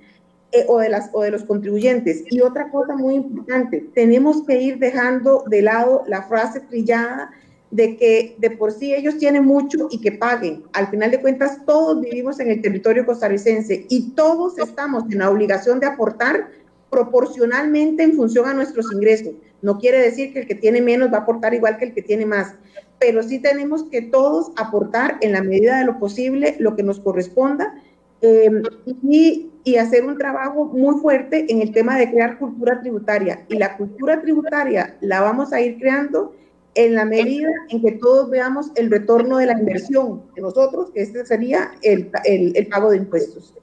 eh, o, de las, o de los contribuyentes. Y otra cosa muy importante, tenemos que ir dejando de lado la frase trillada de que de por sí ellos tienen mucho y que paguen. Al final de cuentas, todos vivimos en el territorio costarricense y todos estamos en la obligación de aportar proporcionalmente en función a nuestros ingresos. No quiere decir que el que tiene menos va a aportar igual que el que tiene más, pero sí tenemos que todos aportar en la medida de lo posible lo que nos corresponda em, y, y, hacer un trabajo muy fuerte en el tema de crear cultura tributaria. Y la cultura tributaria la vamos a ir creando en la medida en que todos veamos el retorno de la inversión de nosotros, que este sería el, el, el pago de impuestos.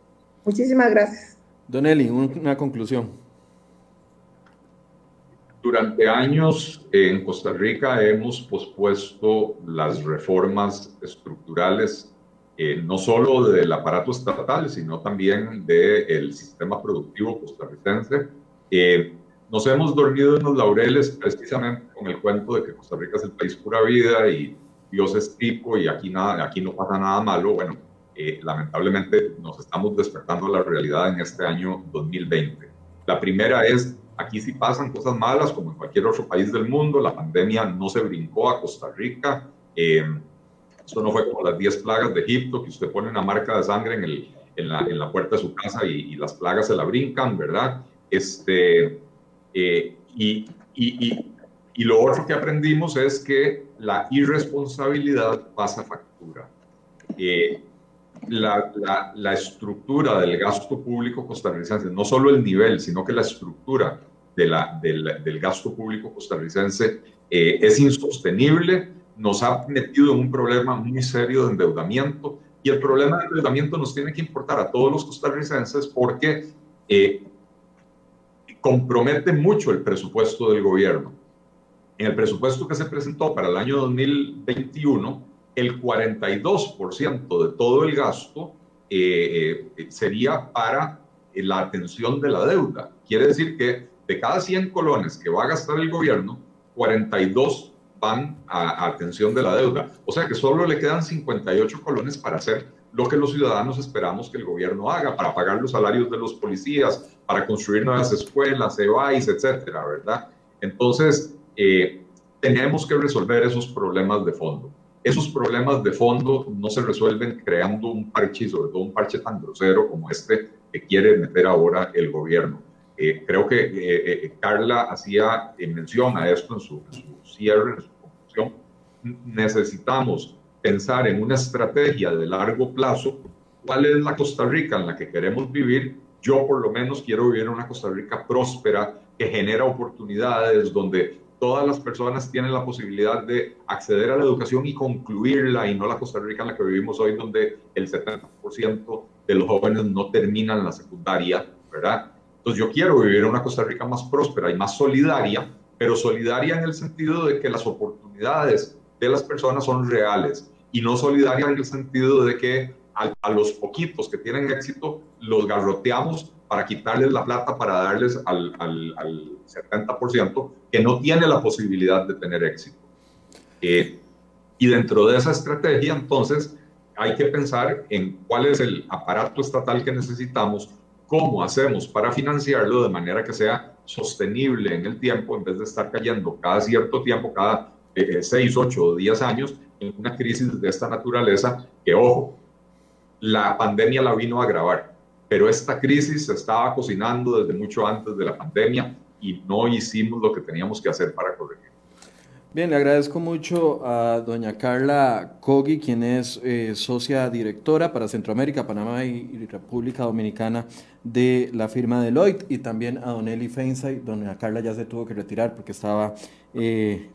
Muchísimas gracias. Don Eli, una conclusión. Durante años en Costa Rica hemos pospuesto las reformas estructurales, eh, no solo del aparato estatal, sino también del sistema productivo costarricense. Eh, nos hemos dormido en los laureles precisamente con el cuento de que Costa Rica es el país pura vida y Dios es tipo y aquí, nada, aquí no pasa nada malo. Bueno, eh, lamentablemente nos estamos despertando a la realidad en este año 2020. La primera es Aquí sí pasan cosas malas como en cualquier otro país del mundo. La pandemia no se brincó a Costa Rica. Eh, esto no fue como las 10 plagas de Egipto, que usted pone una marca de sangre en, la, puerta de su casa y, las plagas se la brincan, ¿verdad? Este, eh, y, lo otro que aprendimos es que la irresponsabilidad pasa factura. Eh, la, la, la, estructura del gasto público costarricense, no solo el nivel, sino que la estructura de la, del, del, gasto público costarricense eh, es insostenible, nos ha metido en un problema muy serio de endeudamiento y el problema de endeudamiento nos tiene que importar a todos los costarricenses porque eh, compromete mucho el presupuesto del gobierno. En el presupuesto que se presentó para el año 2021, el 42% de todo el gasto eh, sería para la atención de la deuda. Quiere decir que de cada 100 colones que va a gastar el gobierno, 42 van a, atención de la deuda. O sea que solo le quedan 58 colones para hacer lo que los ciudadanos esperamos que el gobierno haga, para pagar los salarios de los policías, para construir nuevas escuelas, EVAIS, etcétera, ¿verdad? Entonces, eh, tenemos que resolver esos problemas de fondo. Esos problemas de fondo no se resuelven creando un parche, sobre todo un parche tan grosero como este que quiere meter ahora el gobierno. Eh, creo que eh, eh, Carla hacía mención a esto en su, cierre, en su conclusión. Necesitamos pensar en una estrategia de largo plazo. ¿Cuál es la Costa Rica en la que queremos vivir? Yo por lo menos quiero vivir en una Costa Rica próspera, que genera oportunidades, donde todas las personas tienen la posibilidad de acceder a la educación y concluirla, y no la Costa Rica en la que vivimos hoy, donde el 70% de los jóvenes no terminan la secundaria, ¿verdad? Entonces yo quiero vivir en una Costa Rica más próspera y más solidaria, pero solidaria en el sentido de que las oportunidades de las personas son reales y no solidaria en el sentido de que a, los poquitos que tienen éxito los garroteamos para quitarles la plata para darles al, al, al 70% que no tiene la posibilidad de tener éxito. Eh, y dentro de esa estrategia, entonces, hay que pensar en cuál es el aparato estatal que necesitamos cómo hacemos para financiarlo de manera que sea sostenible en el tiempo, en vez de estar cayendo cada cierto tiempo, cada eh, 6, 8 o 10 años, en una crisis de esta naturaleza, que ojo, la pandemia la vino a agravar, pero esta crisis se estaba cocinando desde mucho antes de la pandemia y no hicimos lo que teníamos que hacer para corregir. Bien, le agradezco mucho a doña Carla Cogi, quien es eh, socia directora para Centroamérica, Panamá y, República Dominicana de la firma Deloitte, y también a don Eli Feinsay. Doña Carla ya se tuvo que retirar porque estaba eh,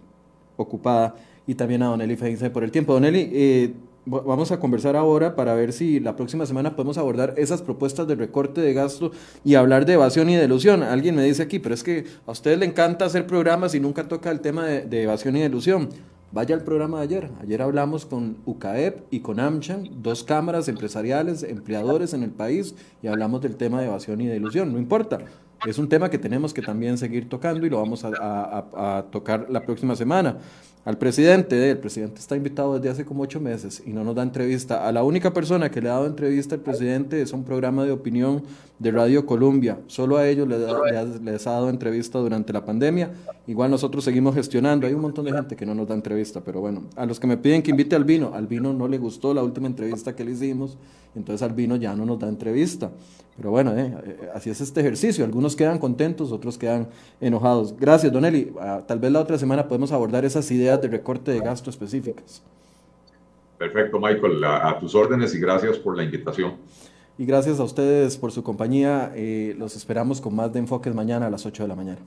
ocupada, y también a don Eli Feinsay por el tiempo. Don Eli, eh, Vamos a conversar ahora para ver si la próxima semana podemos abordar esas propuestas de recorte de gasto y hablar de evasión y de ilusión. Alguien me dice aquí, pero es que a ustedes le encanta hacer programas y nunca toca el tema de, evasión y de ilusión. Vaya al programa de ayer. Ayer hablamos con UCAEP y con AmCham, dos cámaras empresariales, empleadores en el país, y hablamos del tema de evasión y de ilusión. No importa. es un tema que tenemos que también seguir tocando y lo vamos a tocar la próxima semana al presidente. El presidente está invitado desde hace como ocho meses y no nos da entrevista. A la única persona que le ha dado entrevista al presidente es un programa de opinión de Radio Colombia. Solo a ellos les, ha dado entrevista durante la pandemia. Igual nosotros seguimos gestionando. Hay un montón de gente que no nos da entrevista, pero bueno, a los que me piden que invite al vino, al vino no le gustó la última entrevista que le hicimos, entonces al vino ya no nos da entrevista. Pero bueno, eh, eh, así es este ejercicio. Algunos quedan contentos, otros quedan enojados. Gracias, Don Eli. Ah, tal vez la otra semana podemos abordar esas ideas de recorte de gasto específicas. Perfecto, Michael. A, tus órdenes y gracias por la invitación. Y gracias a ustedes por su compañía. Eh, los esperamos con más de enfoques mañana a las 8 de la mañana.